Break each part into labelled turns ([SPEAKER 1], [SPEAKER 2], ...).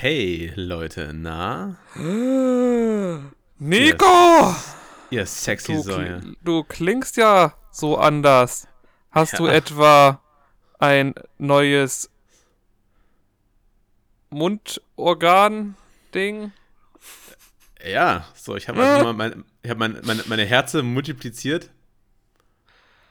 [SPEAKER 1] Hey Leute, na?
[SPEAKER 2] Nico!
[SPEAKER 1] Ihr sexy
[SPEAKER 2] Du,
[SPEAKER 1] Säue.
[SPEAKER 2] du klingst ja so anders. Hast du
[SPEAKER 1] Ja.
[SPEAKER 2] etwa ein neues Mundorgan-Ding?
[SPEAKER 1] Ja, so, ich habe
[SPEAKER 2] Äh.
[SPEAKER 1] einfach mal mein, ich hab mein, meine, meine Herze multipliziert.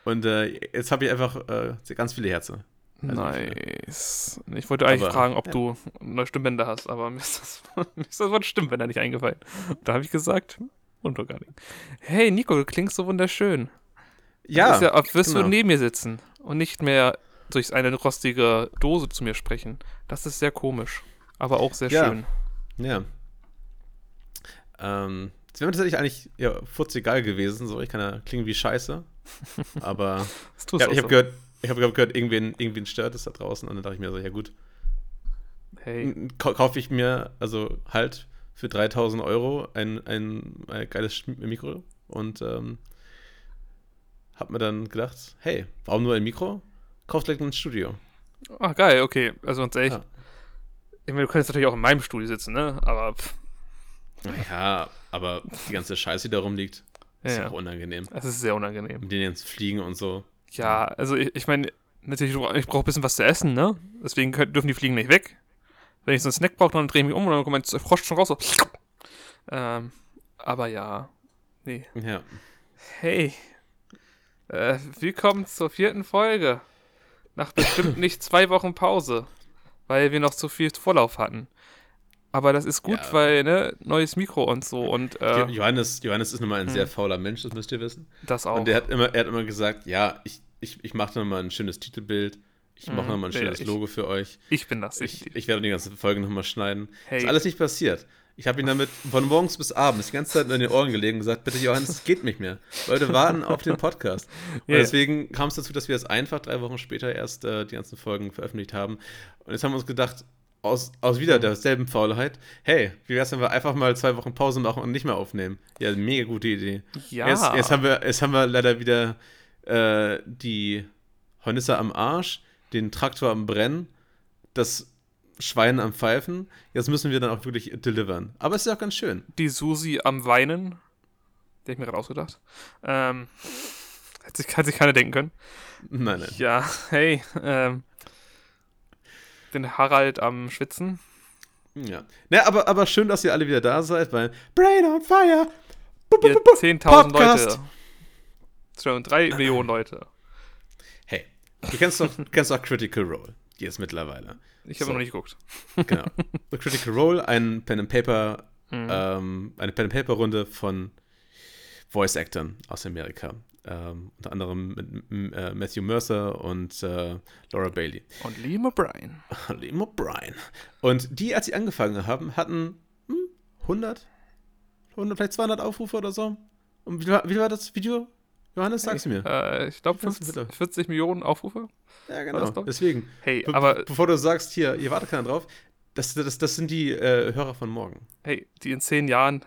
[SPEAKER 1] Und äh, jetzt habe ich einfach äh, ganz viele Herzen. Also,
[SPEAKER 2] Nice. Ich wollte eigentlich
[SPEAKER 1] Aber-
[SPEAKER 2] fragen, ob
[SPEAKER 1] ja.
[SPEAKER 2] du neue Stimmbänder hast, aber mir ist das, mir ist das Wort Stimmbänder nicht eingefallen. Da habe ich gesagt, Mundorgan. Hey Nico, du klingst so wunderschön.
[SPEAKER 1] Ja,
[SPEAKER 2] ja, als wirst
[SPEAKER 1] genau.
[SPEAKER 2] du neben mir sitzen und nicht mehr durch eine rostige Dose zu mir sprechen. Das ist sehr komisch, aber auch sehr
[SPEAKER 1] Ja.
[SPEAKER 2] schön.
[SPEAKER 1] ja. Ähm, es wäre mir tatsächlich eigentlich ja, furzegal gewesen, so, ich kann ja klingen wie Scheiße. Aber
[SPEAKER 2] Das tust
[SPEAKER 1] ja, ich habe
[SPEAKER 2] so.
[SPEAKER 1] gehört, ich habe gehört, irgendwen, irgendwen stört es da draußen und dann dachte ich mir so, ja gut,
[SPEAKER 2] Hey,
[SPEAKER 1] Kau- kaufe ich mir also halt für 3000 Euro ein, ein, ein geiles Mikro und ähm, hab mir dann gedacht, hey, warum nur ein Mikro? Kauf gleich ein Studio.
[SPEAKER 2] ah geil, okay. Also ganz ehrlich,
[SPEAKER 1] Ja.
[SPEAKER 2] ich meine, du könntest natürlich auch in meinem Studio sitzen, ne? Aber pff,
[SPEAKER 1] Ja, aber die ganze Scheiße, die da rumliegt, ist
[SPEAKER 2] Ja,
[SPEAKER 1] auch unangenehm.
[SPEAKER 2] es ist sehr unangenehm.
[SPEAKER 1] Mit denen jetzt fliegen und so.
[SPEAKER 2] Ja, also ich, ich meine, natürlich, ich brauche ein bisschen was zu essen, ne? Deswegen können, dürfen die Fliegen nicht weg. Wenn ich so einen Snack brauche, dann drehe ich mich um und dann kommt mein Frosch schon raus. So. Ähm, aber ja, nee.
[SPEAKER 1] Ja.
[SPEAKER 2] Hey, äh, willkommen zur vierten Folge. Nach bestimmt nicht zwei Wochen Pause, weil wir noch zu viel Vorlauf hatten. Aber das ist gut,
[SPEAKER 1] Ja.
[SPEAKER 2] weil, ne, neues Mikro und so und äh,
[SPEAKER 1] Johannes, Johannes ist nun mal ein
[SPEAKER 2] Hm.
[SPEAKER 1] sehr fauler Mensch, das müsst ihr wissen.
[SPEAKER 2] das auch.
[SPEAKER 1] Und der hat immer, er hat immer gesagt, ja, ich, ich, ich mache nochmal ein schönes Titelbild. Ich mache
[SPEAKER 2] Mhm.
[SPEAKER 1] nochmal ein schönes
[SPEAKER 2] ich-
[SPEAKER 1] Logo für euch.
[SPEAKER 2] ich bin das.
[SPEAKER 1] Ich,
[SPEAKER 2] Ich,
[SPEAKER 1] werde die ganze Folge nochmal schneiden.
[SPEAKER 2] hey,
[SPEAKER 1] Ist alles nicht passiert. Ich habe ihn damit von morgens bis abends die ganze Zeit in den Ohren gelegen und gesagt, bitte Johannes, es geht nicht mehr. Leute warten auf den Podcast. Und
[SPEAKER 2] Ja.
[SPEAKER 1] deswegen kam es dazu, dass wir es einfach drei Wochen später erst äh, die ganzen Folgen veröffentlicht haben. Und jetzt haben wir uns gedacht, aus, aus wieder derselben Faulheit, hey, wie wär's, wenn wir einfach mal zwei Wochen Pause machen und nicht mehr aufnehmen? Ja, mega gute Idee.
[SPEAKER 2] ja.
[SPEAKER 1] Jetzt, jetzt, haben wir, jetzt haben wir leider wieder äh, die Hornisse am Arsch, den Traktor am Brennen, das Schwein am Pfeifen. Jetzt müssen wir dann auch wirklich delivern. Aber es ist ja auch ganz schön.
[SPEAKER 2] die Susi am Weinen. Der ich mir gerade ausgedacht. Ähm, hat sich, hat sich keiner denken können.
[SPEAKER 1] Nein, nein.
[SPEAKER 2] Ja, hey, ähm, den Harald am Schwitzen.
[SPEAKER 1] Ja. Na, aber, aber schön, dass ihr alle wieder da seid, weil Brain on Fire.
[SPEAKER 2] Ihr 10.000
[SPEAKER 1] Podcast.
[SPEAKER 2] Leute. Schon drei Millionen Leute.
[SPEAKER 1] Hey, du kennst doch, kennst doch Critical Role. Die ist mittlerweile.
[SPEAKER 2] Ich habe
[SPEAKER 1] So.
[SPEAKER 2] noch nicht geguckt.
[SPEAKER 1] Genau. The Critical Role, ein Pen and Paper,
[SPEAKER 2] Mhm.
[SPEAKER 1] ähm, eine Pen and Paper Runde von Voice Actors aus Amerika. Ähm, unter anderem mit äh, Matthew Mercer und äh, Laura Bailey.
[SPEAKER 2] Und Liam O'Brien.
[SPEAKER 1] Liam O'Brien. Und die, als sie angefangen haben, hatten hm, 100, 100, vielleicht 200 Aufrufe oder so. Und wie, war- wie war das Video? Johannes, sag's mir.
[SPEAKER 2] Äh, ich glaube
[SPEAKER 1] Kannst du
[SPEAKER 2] 50,
[SPEAKER 1] bitte?
[SPEAKER 2] 40 Millionen Aufrufe.
[SPEAKER 1] Ja, genau. Deswegen.
[SPEAKER 2] Hey,
[SPEAKER 1] Be
[SPEAKER 2] aber
[SPEAKER 1] bevor du sagst, hier, ihr wartet keiner drauf, das, das, das sind die äh, Hörer von morgen.
[SPEAKER 2] hey, die in zehn Jahren,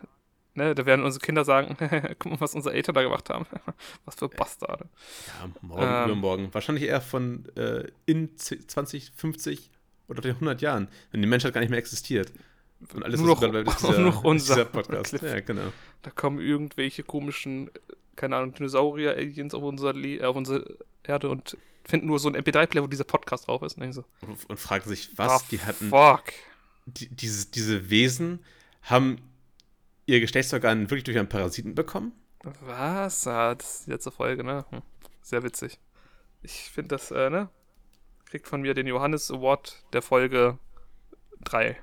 [SPEAKER 2] ne, da werden unsere Kinder sagen, guck mal, was unsere Eltern da gemacht haben. was für Bastarde.
[SPEAKER 1] Ja, morgen,
[SPEAKER 2] Ähm.
[SPEAKER 1] übermorgen. Wahrscheinlich eher von äh, in 20, 50 oder vielleicht 100 Jahren, wenn die Menschheit gar nicht mehr existiert. Und alles,
[SPEAKER 2] Nur
[SPEAKER 1] was
[SPEAKER 2] noch-
[SPEAKER 1] ist
[SPEAKER 2] nur
[SPEAKER 1] dieser, ist
[SPEAKER 2] unser
[SPEAKER 1] dieser Podcast.
[SPEAKER 2] Cliff.
[SPEAKER 1] Ja, genau.
[SPEAKER 2] Da kommen irgendwelche komischen, äh, keine Ahnung, Dinosaurier-Aliens auf, unser Le- äh, auf unsere Erde und finden nur so ein MP3-Player, wo dieser Podcast drauf ist. Und so,
[SPEAKER 1] Und, und fragen sich, was? die hatten,
[SPEAKER 2] Fuck.
[SPEAKER 1] die, diese, diese Wesen haben ihr Geschlechtsorgan wirklich durch einen Parasiten bekommen?
[SPEAKER 2] Was? Ah, das ist die letzte Folge, ne? Hm. Sehr witzig. Ich finde das, äh, ne? Kriegt von mir den Johannes Award der Folge 3.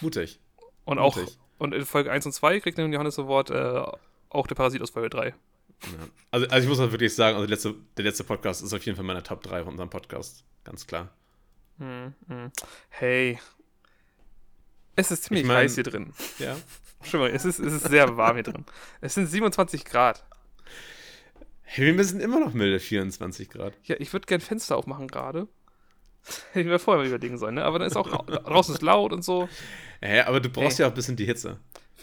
[SPEAKER 1] Mutig.
[SPEAKER 2] Und auch,
[SPEAKER 1] Mutig.
[SPEAKER 2] und in Folge 1 und 2 kriegt den Johannes Award äh, auch der Parasit aus Folge 3.
[SPEAKER 1] Ja. Also, also ich muss halt wirklich sagen, also der letzte, der letzte Podcast ist auf jeden Fall meiner Top 3 von unserem Podcast. Ganz klar.
[SPEAKER 2] Hm, hm. Hey. Es ist ziemlich
[SPEAKER 1] Ich mein-
[SPEAKER 2] heiß hier drin.
[SPEAKER 1] Ja.
[SPEAKER 2] Schon mal, es ist, es ist sehr warm hier drin. Es sind 27 Grad.
[SPEAKER 1] Hey, wir sind immer noch milde 24 Grad.
[SPEAKER 2] Ja, ich würde gern Fenster aufmachen gerade. Hätte ich mir vorher mal überlegen sollen, ne? Aber dann ist auch ra- draußen ist laut und so.
[SPEAKER 1] Ja, aber du brauchst
[SPEAKER 2] Hey.
[SPEAKER 1] ja auch ein bisschen die Hitze.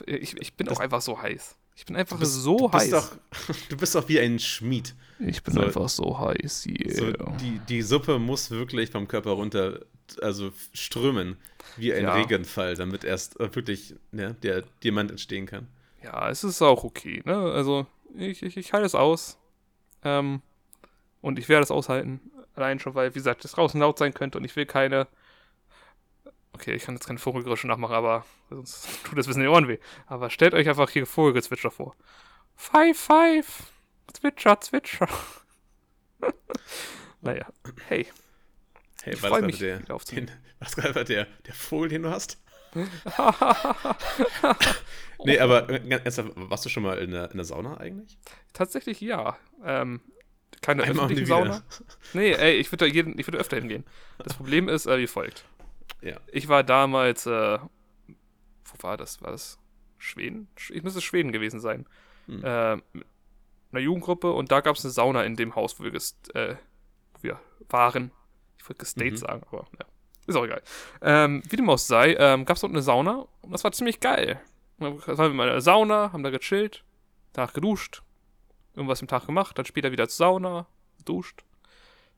[SPEAKER 2] Ich, ich bin auch einfach so heiß. Ich bin einfach
[SPEAKER 1] bist,
[SPEAKER 2] so
[SPEAKER 1] du bist
[SPEAKER 2] heiß.
[SPEAKER 1] Doch, du bist doch wie ein Schmied.
[SPEAKER 2] ich bin
[SPEAKER 1] so-
[SPEAKER 2] einfach so heiß.
[SPEAKER 1] So,
[SPEAKER 2] Yeah.
[SPEAKER 1] die, die Suppe muss wirklich vom Körper runter also strömen wie ein
[SPEAKER 2] Ja.
[SPEAKER 1] Regenfall, damit erst äh, wirklich ja, der Diamant entstehen kann.
[SPEAKER 2] Ja, es ist auch okay, ne? Also, ich, ich, ich halte es aus. Ähm, und ich werde es aushalten. Allein schon, weil, wie gesagt, es draußen laut sein könnte und ich will keine. Okay, ich kann jetzt keine Vogelgeräusche nachmachen, aber sonst tut das ein bisschen in die Ohren weh. Aber stellt euch einfach hier Vogelgezwitscher vor. Five, five. Zwitscher, zwitscher. naja, hey.
[SPEAKER 1] Hey,
[SPEAKER 2] Ich
[SPEAKER 1] das
[SPEAKER 2] mich,
[SPEAKER 1] der,
[SPEAKER 2] wieder aufzunehmen.
[SPEAKER 1] den, was gerade der, der Vogel, den du hast? Nee, aber äh, ganz ernsthaft, warst du schon mal in der, in der Sauna eigentlich?
[SPEAKER 2] Tatsächlich ja. Ähm, keine
[SPEAKER 1] Einmal
[SPEAKER 2] öffentliche. Sauna. Nee, ey, ich würde da jeden, ich würde öfter hingehen. Das Problem ist äh, wie folgt.
[SPEAKER 1] Ja.
[SPEAKER 2] Ich war damals, äh, wo war das? War das Schweden? Sch- Ich müsste Schweden gewesen sein.
[SPEAKER 1] Hm.
[SPEAKER 2] Äh, mit einer Jugendgruppe und da gab es eine Sauna in dem Haus, wo wir, gest äh, wo wir waren. Wollte gestayed
[SPEAKER 1] Mhm.
[SPEAKER 2] sagen, aber ja. Ist auch egal. Ähm, wie dem auch sei, ähm, gab es dort eine Sauna und das war ziemlich geil. Dann waren wir mal in der Sauna, haben da gechillt, danach geduscht, irgendwas im Tag gemacht, dann später wieder zur Sauna, duscht.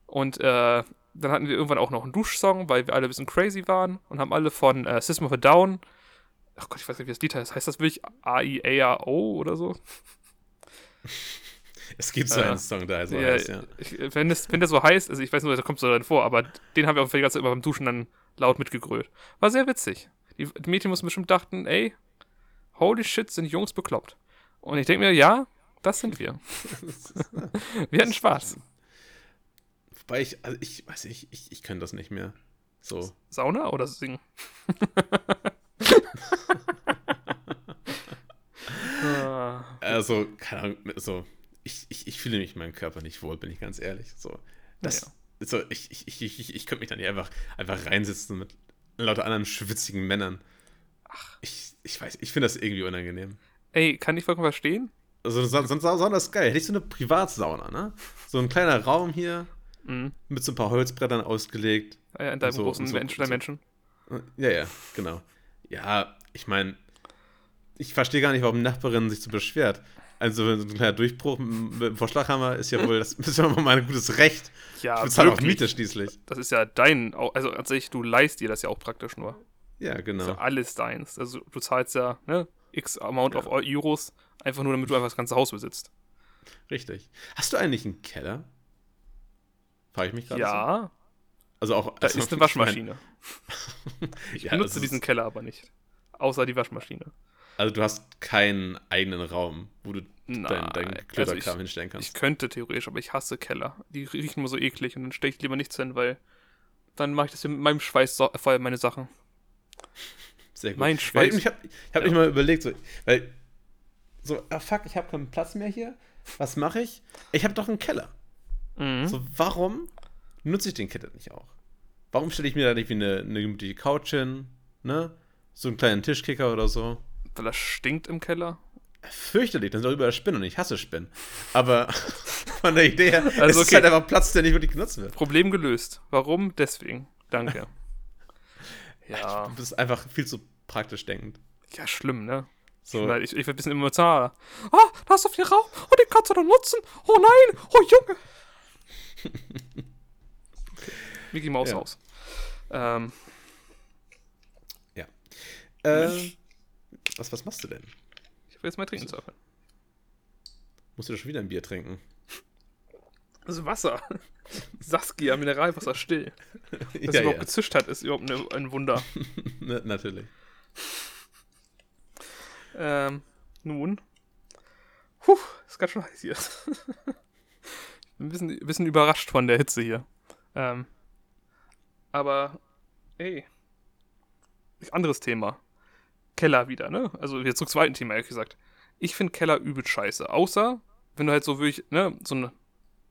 [SPEAKER 2] Und äh, dann hatten wir irgendwann auch noch einen Duschsong, weil wir alle ein bisschen crazy waren und haben alle von äh, System of a Down, ach Gott, ich weiß nicht, wie das Lied heißt, heißt das wirklich A-I-A-O oder so?
[SPEAKER 1] Es gibt so einen Song, der so heißt, ja.
[SPEAKER 2] Ich, wenn, das, wenn das so heißt, also ich weiß nur, da kommt so dann vor, aber den haben wir auf jeden Fall die ganze Zeit immer beim Duschen dann laut mitgegrölt. War sehr witzig. Die, die Mädchen mussten bestimmt dachten, ey, holy shit, sind Jungs bekloppt. Und ich denke mir, ja, das sind wir. wir hatten Spaß.
[SPEAKER 1] Wobei ich, also ich weiß nicht, ich, ich kann das nicht mehr. So.
[SPEAKER 2] Sauna oder singen? Ah,
[SPEAKER 1] Also, keine Ahnung, so. Ich, ich, ich fühle mich in meinem Körper nicht wohl, bin ich ganz ehrlich. So. Das, so, ich, ich, ich, ich, ich könnte mich da nicht einfach, einfach reinsitzen mit lauter anderen schwitzigen Männern. Ach. Ich, ich weiß, ich finde das irgendwie unangenehm.
[SPEAKER 2] Ey, kann ich vollkommen verstehen.
[SPEAKER 1] Also, so, so eine Sauna ist geil. Hätte ich so eine Privatsauna, ne? So ein kleiner Raum hier
[SPEAKER 2] Mhm.
[SPEAKER 1] mit so ein paar Holzbrettern ausgelegt.
[SPEAKER 2] Ah ja, in deinem
[SPEAKER 1] So-
[SPEAKER 2] großen
[SPEAKER 1] so-
[SPEAKER 2] Mensch, deinem
[SPEAKER 1] so-
[SPEAKER 2] Menschen.
[SPEAKER 1] Ja, ja, genau. Ja, ich meine, ich verstehe gar nicht, warum Nachbarin sich so beschwert. Also, so ein kleiner Durchbruch mit dem Vorschlaghammer ist ja wohl, das ist ja mal ein gutes Recht.
[SPEAKER 2] Ja,
[SPEAKER 1] Ich bezahle auch. Miete schließlich.
[SPEAKER 2] Das ist ja dein, also sich, du leist dir das ja auch praktisch nur.
[SPEAKER 1] Ja,
[SPEAKER 2] Das ist
[SPEAKER 1] genau.
[SPEAKER 2] ja alles deins. Also du zahlst ja, ne, x Amount
[SPEAKER 1] Ja.
[SPEAKER 2] of Euros, einfach nur damit du einfach das ganze Haus besitzt.
[SPEAKER 1] Richtig. Hast du eigentlich einen Keller? Frage ich mich gerade. So.
[SPEAKER 2] Ja,
[SPEAKER 1] Also auch.
[SPEAKER 2] da
[SPEAKER 1] also,
[SPEAKER 2] ist eine Waschmaschine. Ich
[SPEAKER 1] Ja,
[SPEAKER 2] benutze diesen Keller aber nicht. Außer die Waschmaschine.
[SPEAKER 1] Also du hast keinen eigenen Raum, wo du deinen dein
[SPEAKER 2] also
[SPEAKER 1] Klöterkram
[SPEAKER 2] ich-
[SPEAKER 1] hinstellen
[SPEAKER 2] Ich
[SPEAKER 1] kannst.
[SPEAKER 2] könnte theoretisch, aber ich hasse Keller. Die riechen immer so eklig und dann stelle ich lieber nichts hin, weil dann mache ich das hier mit meinem Schweiß so, vor allem meine Sachen.
[SPEAKER 1] Sehr gut.
[SPEAKER 2] mein
[SPEAKER 1] Weil
[SPEAKER 2] Schweiß.
[SPEAKER 1] Ich habe ich hab
[SPEAKER 2] Ja.
[SPEAKER 1] mich mal überlegt, so, weil. So, ah fuck, ich habe keinen Platz mehr hier. Was mache ich? Ich habe doch einen Keller.
[SPEAKER 2] Mhm.
[SPEAKER 1] So, warum nutze ich den Keller nicht auch? Warum stelle ich mir da nicht wie eine, eine gemütliche Couch hin, ne? So einen kleinen Tischkicker oder so?
[SPEAKER 2] Weil das stinkt im Keller.
[SPEAKER 1] Fürchterlich, dann sind auch überall Spinnen und ich hasse Spinnen. Aber von der Idee her,
[SPEAKER 2] Also
[SPEAKER 1] es ist
[SPEAKER 2] okay.
[SPEAKER 1] halt einfach Platz, der nicht wirklich genutzt wird.
[SPEAKER 2] Problem gelöst. Warum? Deswegen. Danke. ja.
[SPEAKER 1] Du bist einfach viel zu praktisch denkend.
[SPEAKER 2] Ja, schlimm, ne?
[SPEAKER 1] So,
[SPEAKER 2] ich, ich werde ein bisschen emotionaler. Ah, da ist so viel Raum. Oh, den kannst du doch nutzen. Oh nein. Oh, Junge. okay. Mickey Maus
[SPEAKER 1] Ja.
[SPEAKER 2] aus. Ähm,
[SPEAKER 1] äh, was, was machst du denn?
[SPEAKER 2] ich will jetzt mal trinken zu öffnen.
[SPEAKER 1] Musst du doch schon wieder ein Bier trinken?
[SPEAKER 2] Das ist Wasser. Saskia, Mineralwasser still. Dass
[SPEAKER 1] ja,
[SPEAKER 2] sie überhaupt
[SPEAKER 1] ja.
[SPEAKER 2] gezischt hat, ist überhaupt ne, ein Wunder.
[SPEAKER 1] Na, natürlich.
[SPEAKER 2] Ähm, nun. Puh, ist ganz schön heiß hier. Bin ein bisschen, ein bisschen überrascht von der Hitze hier. Ähm, aber, ey. Anderes Thema. Keller wieder, ne? Also jetzt zum zweiten Thema, ehrlich gesagt. Ich finde Keller übel scheiße. Außer, wenn du halt so wirklich, ne, so einen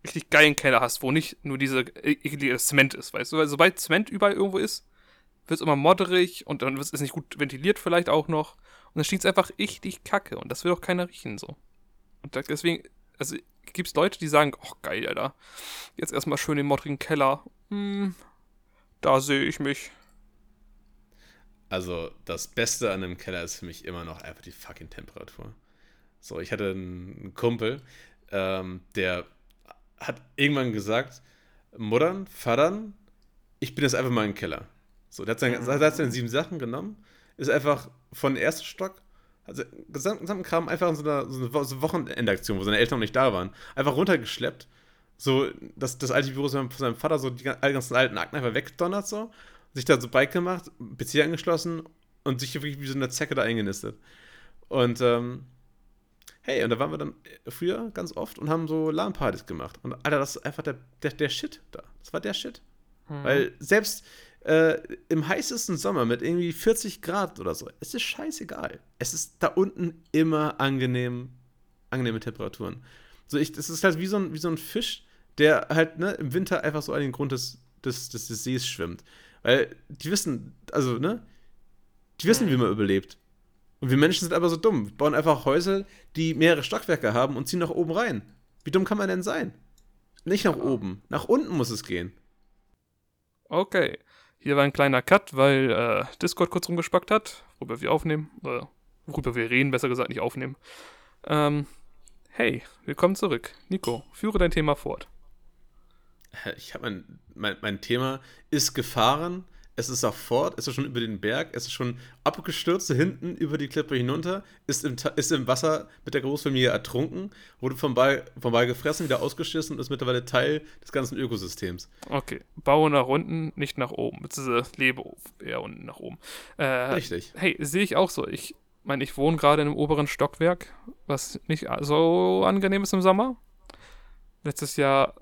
[SPEAKER 2] richtig geilen Keller hast, wo nicht nur diese e- eklige Zement ist, weißt du? Weil sobald Zement überall irgendwo ist, wird es immer modderig und dann ist es nicht gut ventiliert vielleicht auch noch. Und dann stinkt es einfach richtig kacke und das will auch keiner riechen so. Und deswegen, also gibt es Leute, die sagen, ach geil, Alter, jetzt erstmal schön den moddrigen Keller. Hm, da sehe ich mich.
[SPEAKER 1] Also, das Beste an einem Keller ist für mich immer noch einfach die fucking Temperatur. So, ich hatte einen Kumpel, ähm, der hat irgendwann gesagt, Muttern, Vatern ich bin jetzt einfach mal im Keller. So, der hat, seine, der hat seine sieben Sachen genommen, ist einfach von ersten Stock, also gesamten, gesamten Kram einfach in so einer, so eine Wo- so Wochenendaktion, wo seine Eltern noch nicht da waren, einfach runtergeschleppt. So, das, das alte Büro von seinem Vater, so die all ganzen alten Akten einfach weggedonnert, so, sich da so Bike gemacht, PC angeschlossen und sich hier wirklich wie so eine Zecke da eingenistet. Und, ähm, hey, und da waren wir dann früher ganz oft und haben so LAN-Partys gemacht. Und Alter, das ist einfach der, der, der Shit da. Das war der Shit.
[SPEAKER 2] Mhm.
[SPEAKER 1] Weil selbst äh, im heißesten Sommer mit irgendwie 40 Grad oder so, es ist scheißegal. Es ist da unten immer angenehm, angenehme Temperaturen. So, ich, das ist halt wie so ein, wie so ein Fisch, der halt ne, im Winter einfach so an den Grund des, des, des, des Sees schwimmt. Weil die wissen, also, ne? Die wissen, wie man überlebt. Und wir Menschen sind aber so dumm. Wir bauen einfach Häuser, die mehrere Stockwerke haben und ziehen nach oben rein. Wie dumm kann man denn sein? Nicht nach oben. Nach unten muss es gehen.
[SPEAKER 2] Okay. Hier war ein kleiner Cut, weil äh, Discord kurz rumgespackt hat, worüber wir aufnehmen. Äh, worüber wir reden, besser gesagt, nicht aufnehmen. Ähm, hey, willkommen zurück. Nico, führe dein Thema fort.
[SPEAKER 1] Ich habe mein, mein, mein Thema ist gefahren. Es ist auch fort, es ist schon über den Berg, es ist schon abgestürzt hinten über die Klippe hinunter, ist im, ist im Wasser mit der Großfamilie ertrunken, wurde vom Ball, vom Ball gefressen, wieder ausgeschissen und ist mittlerweile Teil des ganzen Ökosystems.
[SPEAKER 2] Okay, baue nach unten, nicht nach oben. Beziehungsweise lebe eher unten nach oben. Äh,
[SPEAKER 1] Richtig.
[SPEAKER 2] Hey, sehe ich auch so. Ich meine, ich wohne gerade in einem oberen Stockwerk, was nicht so angenehm ist im Sommer. Letztes Jahr,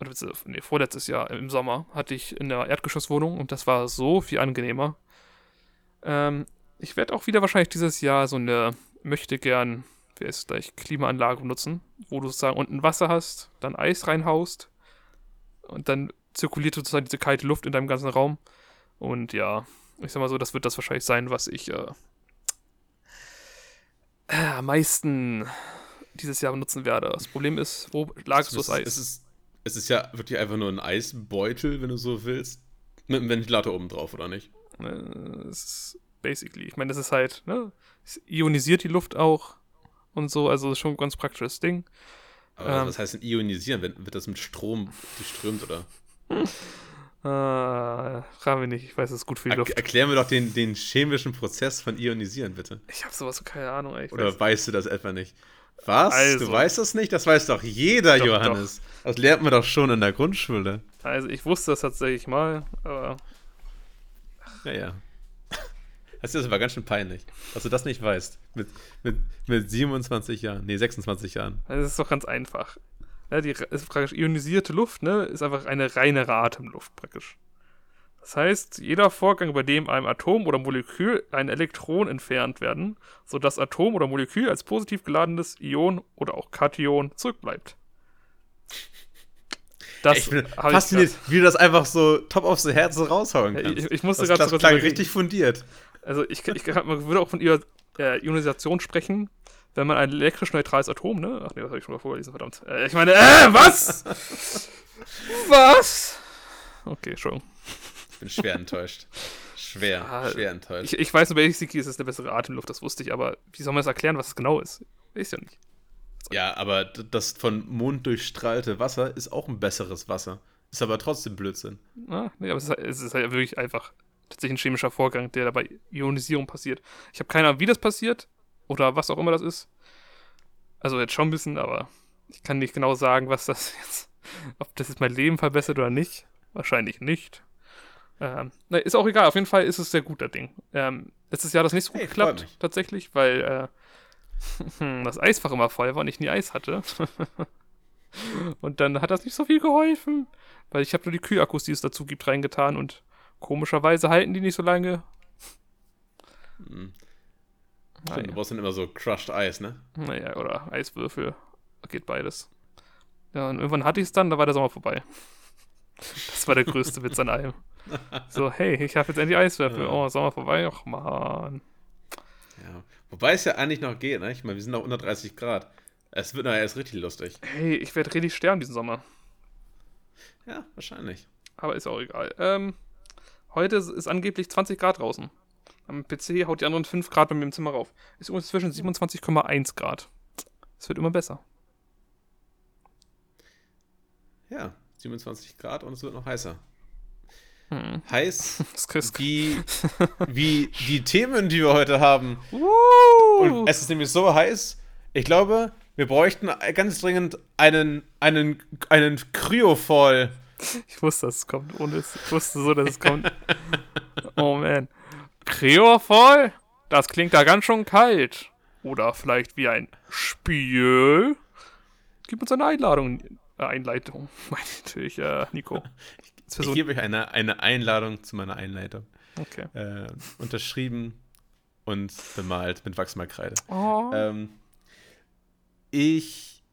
[SPEAKER 2] oder nee, vorletztes Jahr im Sommer hatte ich in einer Erdgeschosswohnung und das war so viel angenehmer. Ähm, ich werde auch wieder wahrscheinlich dieses Jahr so eine möchte gern, wer ist gleich, Klimaanlage benutzen, wo du sozusagen unten Wasser hast, dann Eis reinhaust und dann zirkuliert sozusagen diese kalte Luft in deinem ganzen Raum. Und ja, ich sag mal so, das wird das wahrscheinlich sein, was ich äh, äh, am meisten dieses Jahr benutzen werde. Das Problem ist, wo lagerst du das Eis?
[SPEAKER 1] es, ist, es ist ja wirklich einfach nur ein Eisbeutel, wenn du so willst, mit einem Ventilator oben drauf, oder nicht?
[SPEAKER 2] Äh, Es ist basically. Ich meine, das ist halt, ne? Es ionisiert die Luft auch und so, also ist schon ein ganz praktisches Ding.
[SPEAKER 1] Aber
[SPEAKER 2] Ähm.
[SPEAKER 1] was heißt denn ionisieren? Wird, wird das mit Strom geströmt, oder?
[SPEAKER 2] Äh, fragen wir nicht, ich weiß, es ist gut für die
[SPEAKER 1] Er,
[SPEAKER 2] Luft.
[SPEAKER 1] erklär mir doch den, den chemischen Prozess von ionisieren, bitte.
[SPEAKER 2] Ich habe sowas, keine Ahnung, ey.
[SPEAKER 1] Oder
[SPEAKER 2] weiß.
[SPEAKER 1] weißt du das etwa nicht? Was?
[SPEAKER 2] Also.
[SPEAKER 1] du weißt das nicht? Das weiß doch jeder,
[SPEAKER 2] Doch,
[SPEAKER 1] Johannes. Das lernt man doch schon in der Grundschule.
[SPEAKER 2] Also ich wusste das tatsächlich mal, aber
[SPEAKER 1] Ja, ja. Das ist aber ganz schön peinlich, dass du das nicht weißt. Mit, mit, mit 27 Jahren. Nee, 26 Jahren.
[SPEAKER 2] es ist doch ganz einfach. Ja, die ist praktisch ionisierte Luft, ne, ist einfach eine reinere Atemluft praktisch. Das heißt, jeder Vorgang, bei dem einem Atom oder Molekül ein Elektron entfernt werden, so das Atom oder Molekül als positiv geladenes Ion oder auch Kation zurückbleibt. Das
[SPEAKER 1] ich bin fasziniert, wie du das einfach so top aufs Herz raushauen kannst.
[SPEAKER 2] ich, ich musste gerade sogar
[SPEAKER 1] klang richtig fundiert.
[SPEAKER 2] Also ich, ich, man würde auch von Io- äh, Ionisation sprechen, wenn man ein elektrisch neutrales Atom, ne? Ach nee, das habe ich schon mal vorgelesen, verdammt. Äh, ich meine, äh, was? was? Okay, Entschuldigung.
[SPEAKER 1] Ich bin schwer enttäuscht. Schwer,
[SPEAKER 2] Ah,
[SPEAKER 1] schwer enttäuscht.
[SPEAKER 2] Ich, ich weiß nur, Basically ist es eine bessere Atemluft, das wusste ich, aber wie soll man das erklären, was es genau ist? Weiß ja nicht.
[SPEAKER 1] Ja, aber das von Mond durchstrahlte Wasser ist auch ein besseres Wasser. Ist aber trotzdem Blödsinn.
[SPEAKER 2] Ah, nee, aber es ist, halt- es ist halt wirklich einfach tatsächlich ein chemischer Vorgang, der dabei Ionisierung passiert. Ich habe keine Ahnung, wie das passiert oder was auch immer das ist. Also jetzt schon ein bisschen, aber ich kann nicht genau sagen, was das jetzt, ob das jetzt mein Leben verbessert oder nicht. Wahrscheinlich nicht. Ähm, na, ist auch egal, auf jeden Fall ist es sehr gut, das Ding. Ähm, letztes Jahr hat das nicht so gut
[SPEAKER 1] Hey,
[SPEAKER 2] geklappt, tatsächlich, weil äh, das Eisfach immer voll war und ich nie Eis hatte. und dann hat das nicht so viel geholfen, weil ich habe nur die Kühlakkus, die es dazu gibt, reingetan und komischerweise halten die nicht so lange.
[SPEAKER 1] Mhm.
[SPEAKER 2] Ah,
[SPEAKER 1] Stimmt, Du brauchst dann immer so Crushed Eis, ne?
[SPEAKER 2] Naja, oder Eiswürfel. Geht beides. Ja, und irgendwann hatte ich es dann, da war der Sommer vorbei. Das war der größte Witz an allem. So, hey, ich habe jetzt endlich Eiswürfel.
[SPEAKER 1] Ja.
[SPEAKER 2] Oh, Sommer vorbei. Ach, man.
[SPEAKER 1] Ja. Wobei es ja eigentlich noch geht, ne? Ich meine, wir sind noch unter 30 Grad. Es wird nachher erst richtig lustig.
[SPEAKER 2] Hey, ich werde richtig sterben diesen Sommer.
[SPEAKER 1] Ja, wahrscheinlich.
[SPEAKER 2] Aber ist auch egal. Ähm, heute ist- ist angeblich 20 Grad draußen. Am PC haut die anderen 5 Grad bei mir im Zimmer rauf. Ist übrigens zwischen 27,1 Grad. Es wird immer besser.
[SPEAKER 1] Ja, 27 Grad und es wird noch heißer.
[SPEAKER 2] Hm.
[SPEAKER 1] heiß wie, wie die Themen, die wir heute haben.
[SPEAKER 2] Woo!
[SPEAKER 1] Und es ist nämlich so heiß, ich glaube, wir bräuchten ganz dringend einen, einen, einen Kryofall.
[SPEAKER 2] Ich wusste, dass es kommt. Ohne es. Ich wusste so, dass es kommt. Oh man. Kreorvoll? Das klingt da ganz schön kalt. Oder vielleicht wie ein Spiel? Gib uns eine Einladung. Äh, Einleitung. Meine ich natürlich, äh, Nico.
[SPEAKER 1] Ich
[SPEAKER 2] so,
[SPEAKER 1] gebe euch eine, eine Einladung zu meiner Einleitung.
[SPEAKER 2] okay.
[SPEAKER 1] Äh, unterschrieben und bemalt mit Wachsmalkreide.
[SPEAKER 2] Oh.
[SPEAKER 1] Ähm, ich.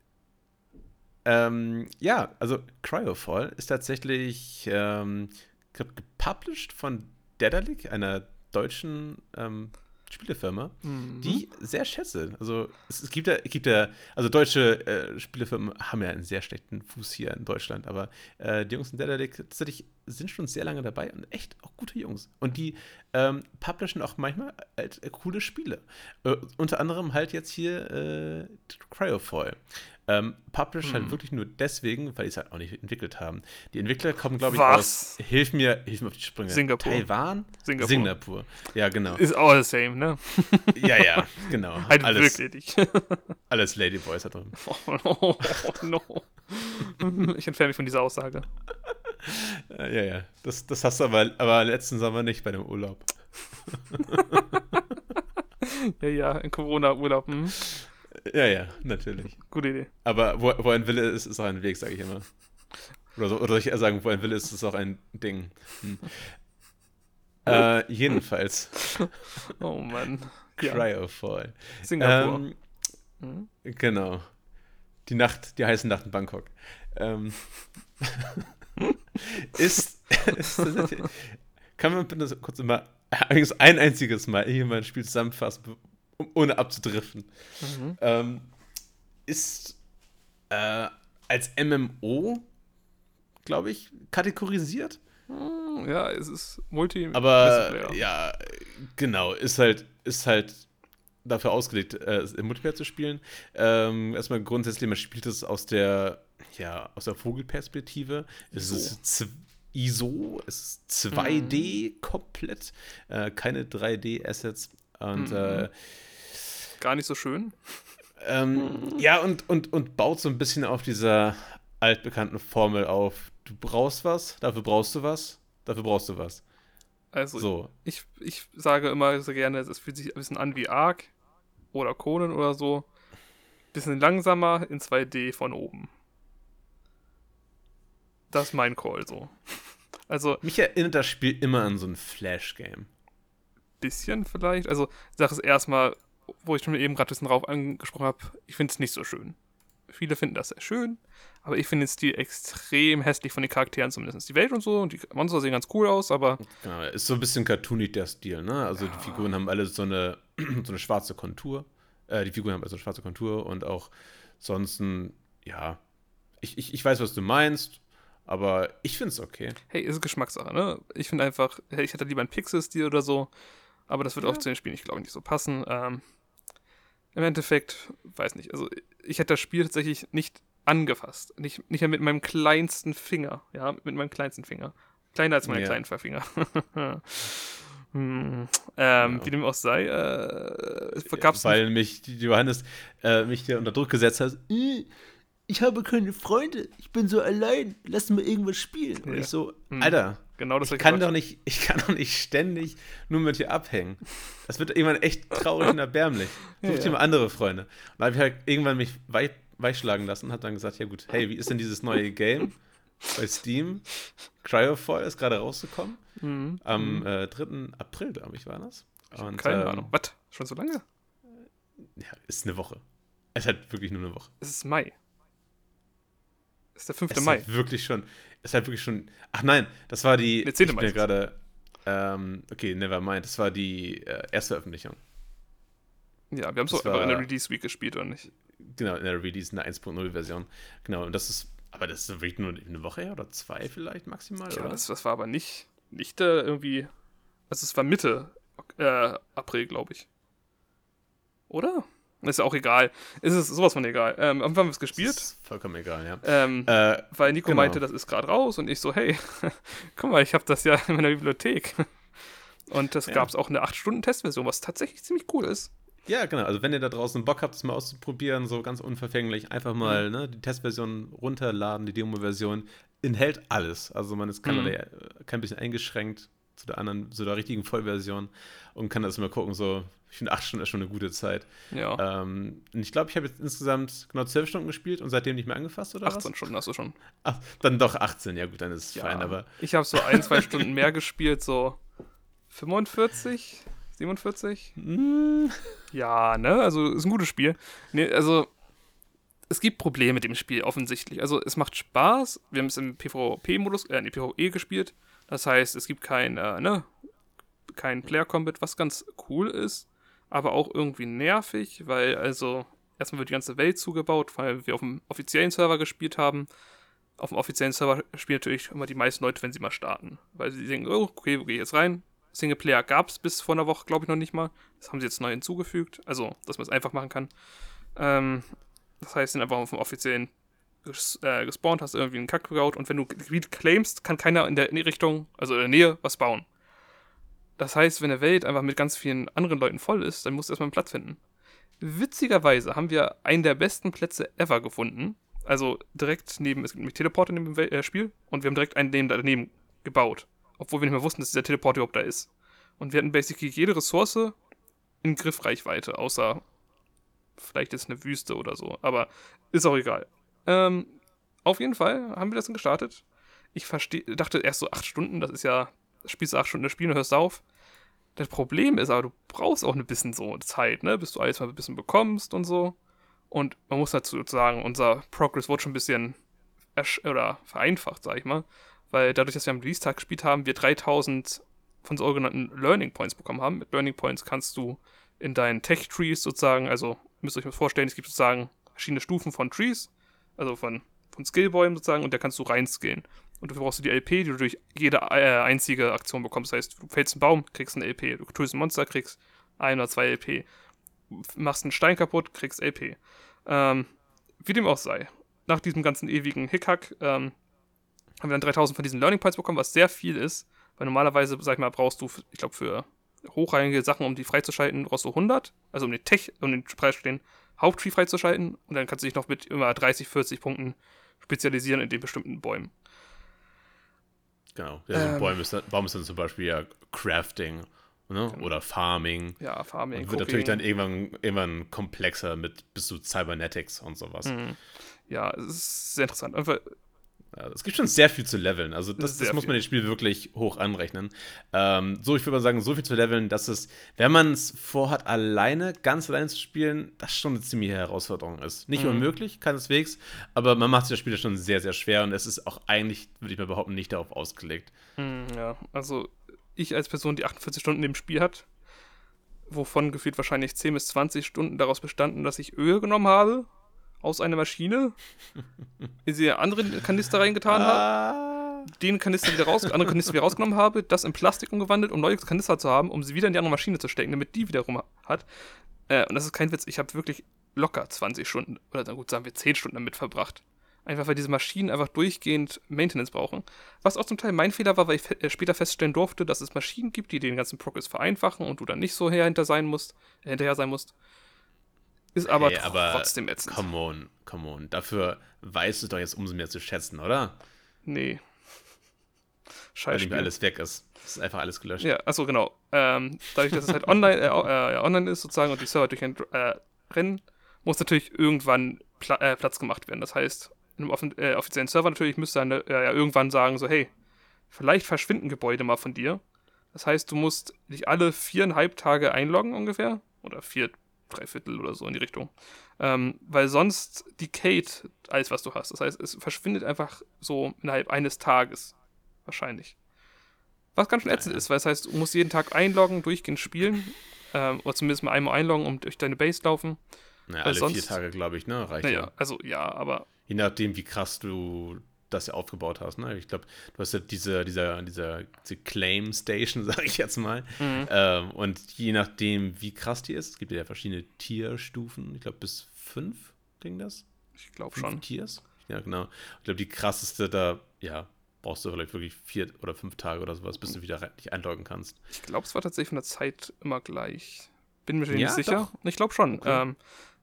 [SPEAKER 1] Ähm, ja, also Cryofall ist tatsächlich ähm, ich gepublished von Dedalic, einer deutschen ähm, Spielefirma,
[SPEAKER 2] Mhm.
[SPEAKER 1] die ich sehr schätze. Also es, es gibt ja, es gibt ja, also deutsche äh, Spielefirmen haben ja einen sehr schlechten Fuß hier in Deutschland, aber äh, die Jungs in Dedalic tatsächlich sind schon sehr lange dabei und echt auch gute Jungs. Und die ähm, publishen auch manchmal halt, äh, coole Spiele. Äh, unter anderem halt jetzt hier äh, Cryofoil. Ähm, published halt
[SPEAKER 2] Hm.
[SPEAKER 1] wirklich nur deswegen, weil die es halt auch nicht entwickelt haben. Die Entwickler kommen, glaube ich,
[SPEAKER 2] Was?
[SPEAKER 1] aus. Hilf mir, hilf mir auf die Sprünge.
[SPEAKER 2] Singapur.
[SPEAKER 1] Taiwan?
[SPEAKER 2] Singapur.
[SPEAKER 1] Singapur. Ja, genau.
[SPEAKER 2] Ist all the same, ne?
[SPEAKER 1] Ja, ja, genau.
[SPEAKER 2] Halt
[SPEAKER 1] alles,
[SPEAKER 2] wirklich.
[SPEAKER 1] alles Ladyboys da drin.
[SPEAKER 2] Oh, no. Ich entferne mich von dieser Aussage.
[SPEAKER 1] Äh, Ja, ja. Das, das hast du aber, aber letzten Sommer nicht bei dem Urlaub.
[SPEAKER 2] Ja, ja, in Corona-Urlaub. Hm?
[SPEAKER 1] Ja, ja, natürlich.
[SPEAKER 2] Gute Idee.
[SPEAKER 1] Aber wo, wo ein Wille ist, ist auch ein Weg, sage ich immer. Oder, so, oder soll ich eher sagen, wo ein Wille ist, ist auch ein Ding. Hm. Äh, jedenfalls,
[SPEAKER 2] Oh Mann. Ja,
[SPEAKER 1] Cryofall.
[SPEAKER 2] Singapur.
[SPEAKER 1] Ähm,
[SPEAKER 2] Hm?
[SPEAKER 1] genau. Die Nacht, die heiße Nacht in Bangkok. Ähm, ist, ist kann man bitte kurz immer ein einziges Mal hier mal ein Spiel zusammenfassen, ohne abzudriften.
[SPEAKER 2] Mhm.
[SPEAKER 1] Ähm, ist äh, als MMO, glaube ich, kategorisiert.
[SPEAKER 2] Hm, Ja, es ist multi
[SPEAKER 1] Aber ja, genau, ist halt, ist halt dafür ausgelegt, äh, im Multiplayer zu spielen. Ähm, erstmal grundsätzlich, man spielt es aus der, ja, aus der Vogelperspektive. Es
[SPEAKER 2] So.
[SPEAKER 1] ist z- ISO, es ist 2D komplett, äh, keine 3D-Assets. Und
[SPEAKER 2] Mhm.
[SPEAKER 1] äh,
[SPEAKER 2] Gar nicht so schön.
[SPEAKER 1] ähm, ja, und, und, und baut so ein bisschen auf dieser altbekannten Formel auf. Du brauchst was, dafür brauchst du was, dafür brauchst du was.
[SPEAKER 2] Also
[SPEAKER 1] So.
[SPEAKER 2] ich, ich sage immer so gerne, es fühlt sich ein bisschen an wie Ark oder Conan oder so. Bisschen langsamer in 2D von oben. Das ist mein Call so. Also
[SPEAKER 1] Mich erinnert das Spiel immer an so ein Flash-Game.
[SPEAKER 2] bisschen vielleicht. Also ich sage es erstmal, wo ich schon eben gerade ein bisschen drauf angesprochen habe, ich finde es nicht so schön. Viele finden das sehr schön, aber ich finde den Stil extrem hässlich von den Charakteren zumindest. Die Welt und so und die Monster sehen ganz cool aus, aber
[SPEAKER 1] Genau, ist so ein bisschen cartoonig der Stil, ne? Also
[SPEAKER 2] Ja.
[SPEAKER 1] die Figuren haben alle so eine, so eine schwarze Kontur. Äh, die Figuren haben also eine schwarze Kontur und auch sonst, ein- ja, ich, ich, ich weiß, was du meinst, aber ich finde es okay.
[SPEAKER 2] hey, ist Geschmackssache, ne? Ich finde einfach, hey, ich hätte lieber einen Pixel-Stil oder so, aber das wird auch
[SPEAKER 1] Ja.
[SPEAKER 2] zu dem Spiel nicht, glaube ich, nicht so passen. Ähm, Im Endeffekt, weiß nicht, also ich hätte das Spiel tatsächlich nicht angefasst. Nicht, nicht mehr mit meinem kleinsten Finger, ja, mit meinem kleinsten Finger. Kleiner als meine
[SPEAKER 1] Ja.
[SPEAKER 2] kleinen Finger. hm, ähm,
[SPEAKER 1] Ja.
[SPEAKER 2] Wie dem auch sei, äh, es gab's
[SPEAKER 1] Weil mich Johannes äh, mich hier unter Druck gesetzt hat. "Äh, Ich habe keine Freunde, ich bin so allein, lass mal irgendwas spielen. Und
[SPEAKER 2] Ja.
[SPEAKER 1] ich so,
[SPEAKER 2] Hm.
[SPEAKER 1] Alter,
[SPEAKER 2] genau das
[SPEAKER 1] ich kann doch nicht, ich kann doch nicht ständig nur mit dir abhängen. Das wird irgendwann echt traurig und erbärmlich.
[SPEAKER 2] Ja,
[SPEAKER 1] Such dir
[SPEAKER 2] ja.
[SPEAKER 1] mal andere Freunde. Und da habe ich halt irgendwann mich wei weichschlagen lassen und habe dann gesagt, ja gut, hey, wie ist denn dieses neue Game bei Steam? Cryofall ist gerade rausgekommen.
[SPEAKER 2] Mhm.
[SPEAKER 1] Am äh, 3. April, glaube ich, war das. Und,
[SPEAKER 2] Keine
[SPEAKER 1] ähm,
[SPEAKER 2] Ahnung. Was? Schon so lange?
[SPEAKER 1] Ja, ist eine Woche. Es hat wirklich nur eine Woche.
[SPEAKER 2] Es ist Mai. Es ist der 5.
[SPEAKER 1] Es
[SPEAKER 2] Mai.
[SPEAKER 1] hat wirklich schon, es hat wirklich schon, ach nein, das war die,
[SPEAKER 2] Der 10.
[SPEAKER 1] ich
[SPEAKER 2] Mai ist
[SPEAKER 1] gerade, ähm, okay, never mind, das war die äh, Erstveröffentlichung.
[SPEAKER 2] Ja, wir haben es
[SPEAKER 1] Das
[SPEAKER 2] so einfach in der Release Week gespielt, oder nicht?
[SPEAKER 1] Genau, in der Release, in der 1.0-Version. Genau, und das ist, aber das ist wirklich nur eine Woche her oder zwei vielleicht maximal,
[SPEAKER 2] Ja,
[SPEAKER 1] oder?
[SPEAKER 2] das, das war aber nicht, nicht äh, irgendwie. Also, es war Mitte äh, April, glaube ich. Oder? Ist ja auch egal. Es ist sowas von egal. Ähm, haben wir es gespielt?
[SPEAKER 1] Ist vollkommen egal, ja.
[SPEAKER 2] Ähm,
[SPEAKER 1] Äh,
[SPEAKER 2] weil Nico
[SPEAKER 1] genau.
[SPEAKER 2] meinte, das ist gerade raus und ich so, hey, guck mal, ich habe das ja in meiner Bibliothek. Und das
[SPEAKER 1] Ja.
[SPEAKER 2] gab es auch eine 8-Stunden-Testversion, was tatsächlich ziemlich cool ist.
[SPEAKER 1] Ja, genau. Also wenn ihr da draußen Bock habt, das mal auszuprobieren, so ganz unverfänglich, einfach
[SPEAKER 2] Mhm.
[SPEAKER 1] mal ne, die Testversion runterladen, die Demo-Version, enthält alles. Also man ist kann
[SPEAKER 2] Mhm.
[SPEAKER 1] ja, kein bisschen eingeschränkt zu der anderen, zu der richtigen Vollversion und kann das mal gucken. So, ich finde acht Stunden ist schon eine gute Zeit.
[SPEAKER 2] Ja,
[SPEAKER 1] Ähm, und ich glaube, ich habe jetzt insgesamt genau zwölf Stunden gespielt und seitdem nicht mehr angefasst, oder
[SPEAKER 2] 18
[SPEAKER 1] was?
[SPEAKER 2] Stunden hast du schon.
[SPEAKER 1] Ach, dann doch 18, ja gut, dann ist es
[SPEAKER 2] Ja,
[SPEAKER 1] fein, aber
[SPEAKER 2] ich habe so ein, zwei Stunden mehr gespielt, so 45, 47.
[SPEAKER 1] mm,
[SPEAKER 2] Ja, ne? Also ist ein gutes Spiel. Nee, also es gibt Probleme mit dem Spiel offensichtlich. Also es macht Spaß. Wir haben es im PvP-Modus, äh, nee, PvE gespielt. Das heißt, es gibt kein, äh, ne, kein Player Combat, was ganz cool ist, aber auch irgendwie nervig, weil also erstmal wird die ganze Welt zugebaut, weil wir auf dem offiziellen Server gespielt haben. Auf dem offiziellen Server spielen natürlich immer die meisten Leute, wenn sie mal starten, weil sie denken, oh, okay, wo gehe ich jetzt rein? Singleplayer gab es bis vor einer Woche, glaube ich, noch nicht mal. Das haben sie jetzt neu hinzugefügt. Also, dass man es einfach machen kann. Ähm, das heißt, sind einfach auf dem offiziellen ges äh, gespawnt, hast irgendwie einen Kack gebaut und wenn du Gebiet claimst, kann keiner in der, Richtung, also in der Nähe, was bauen. Das heißt, wenn der Welt einfach mit ganz vielen anderen Leuten voll ist, dann musst du erstmal einen Platz finden. Witzigerweise haben wir einen der besten Plätze ever gefunden. Also direkt neben, es gibt nämlich Teleporter in dem äh, Spiel und wir haben direkt einen neben, daneben gebaut. Obwohl wir nicht mehr wussten, dass dieser Teleporter überhaupt da ist. Und wir hatten basically jede Ressource in Griffreichweite, außer vielleicht ist eine Wüste oder so. Aber ist auch egal. Ähm, auf jeden Fall haben wir das dann gestartet. Ich versteh, dachte erst so acht Stunden, das ist ja, spielst du acht Stunden das Spiel und hörst auf. Das Problem ist aber, du brauchst auch ein bisschen so Zeit, ne, bis du alles mal ein bisschen bekommst und so. Und man muss dazu sagen, unser Progress wurde schon ein bisschen oder vereinfacht, sag ich mal. Weil dadurch, dass wir am Release-Tag gespielt haben, wir 3000 von sogenannten Learning Points bekommen haben. Mit Learning Points kannst du in deinen Tech-Trees sozusagen, also müsst ihr euch mal vorstellen, es gibt sozusagen verschiedene Stufen von Trees, also von, von Skillbäumen sozusagen, und da kannst du reinskillen. Und dafür brauchst du die LP, die du durch jede äh, einzige Aktion bekommst. Das heißt, du fällst einen Baum, kriegst ein LP, du tötest ein Monster, kriegst ein oder zwei LP. Machst einen Stein kaputt, kriegst LP. Ähm, wie dem auch sei. Nach diesem ganzen ewigen Hickhack ähm, haben wir dann 3000 von diesen Learning Points bekommen, was sehr viel ist. Weil normalerweise, sag ich mal, brauchst du, ich glaube, für hochrangige Sachen, um die freizuschalten, brauchst du 100. Also um den Tech, um den Preis den Haupttree freizuschalten. Und dann kannst du dich noch mit immer 30, 40 Punkten spezialisieren in den bestimmten Bäumen.
[SPEAKER 1] genau. Ja, so ein
[SPEAKER 2] Ähm.
[SPEAKER 1] Baum, ist, dann- Baum ist dann zum Beispiel ja Crafting ne? oder Farming.
[SPEAKER 2] Ja, Farming,
[SPEAKER 1] Und wird natürlich dann irgendwann, irgendwann komplexer mit bis zu Cybernetics und sowas.
[SPEAKER 2] Mhm. Ja, es ist sehr interessant. Einfach,
[SPEAKER 1] es gibt schon sehr viel zu leveln. Also
[SPEAKER 2] Das
[SPEAKER 1] das, muss man dem Spiel wirklich hoch anrechnen. Ähm, so, ich würde mal sagen, so viel zu leveln, dass es, wenn man es vorhat, alleine, ganz alleine zu spielen, das schon eine ziemliche Herausforderung ist. Nicht
[SPEAKER 2] Mhm.
[SPEAKER 1] unmöglich, keineswegs, aber man macht sich das Spiel schon sehr, sehr schwer und es ist auch eigentlich, würde ich mal behaupten, nicht darauf ausgelegt.
[SPEAKER 2] Hm, ja, also ich als Person, die 48 Stunden im Spiel hat, wovon gefühlt wahrscheinlich 10 bis 20 Stunden daraus bestanden, dass ich Öl genommen habe aus einer Maschine, in sie anderen Kanister reingetan habe,
[SPEAKER 1] Ah.
[SPEAKER 2] den Kanister wieder raus, andere Kanister wieder rausgenommen habe, das in Plastik umgewandelt, um neue Kanister zu haben, um sie wieder in die andere Maschine zu stecken, damit die wiederum hat. Äh, und das ist kein Witz, ich habe wirklich locker 20 Stunden, oder na gut, sagen wir 10 Stunden damit verbracht. Einfach weil diese Maschinen einfach durchgehend Maintenance brauchen. Was auch zum Teil mein Fehler war, weil ich fe äh, später feststellen durfte, dass es Maschinen gibt, die den ganzen Progress vereinfachen und du dann nicht so hinter sein musst, äh, hinterher sein musst. Ist aber,
[SPEAKER 1] Hey, aber
[SPEAKER 2] trotzdem ätzend.
[SPEAKER 1] Come on, come on. Dafür weißt du doch jetzt umso mehr zu schätzen, oder?
[SPEAKER 2] Nee.
[SPEAKER 1] Weil
[SPEAKER 2] Scheiße.
[SPEAKER 1] mehr alles weg ist. Es ist einfach alles gelöscht.
[SPEAKER 2] Ja, achso, genau. Ähm, dadurch, dass es halt online, äh, äh, online ist sozusagen und die Server durch ein äh, Rennen, muss natürlich irgendwann Pla äh, Platz gemacht werden. Das heißt, in einem äh, offiziellen Server natürlich müsste dann äh, ja irgendwann sagen, so, hey, vielleicht verschwinden Gebäude mal von dir. Das heißt, du musst dich alle viereinhalb Tage einloggen ungefähr. Oder vier, drei Viertel oder so in die Richtung. Ähm, weil sonst decayed alles, was du hast. Das heißt, es verschwindet einfach so innerhalb eines Tages. Wahrscheinlich. Was ganz schön ätzend ist, weil das heißt, du musst jeden Tag einloggen, durchgehend spielen. Ähm, oder zumindest mal einmal einloggen und durch deine Base laufen.
[SPEAKER 1] Naja, alle vier
[SPEAKER 2] sonst-
[SPEAKER 1] Tage, glaube ich, ne? Reicht
[SPEAKER 2] Naja,
[SPEAKER 1] ja.
[SPEAKER 2] also ja, aber
[SPEAKER 1] Je nachdem, wie krass du das ja aufgebaut hast. Ne? Ich glaube, du hast ja diese, dieser, dieser, diese Claim Station, sage ich jetzt mal. Mhm. Ähm, und je nachdem, wie krass die ist, es gibt ja verschiedene Tierstufen. Ich glaube, bis fünf ging das.
[SPEAKER 2] Ich glaube schon.
[SPEAKER 1] Tiers? Ja, genau. Ich glaube, die krasseste da, ja, brauchst du vielleicht wirklich vier oder fünf Tage oder sowas, bis du wieder dich einloggen kannst.
[SPEAKER 2] Ich glaube, es war tatsächlich von der Zeit immer gleich. Bin mir ja, nicht sicher. Doch. Ich glaube schon. Okay. Ähm,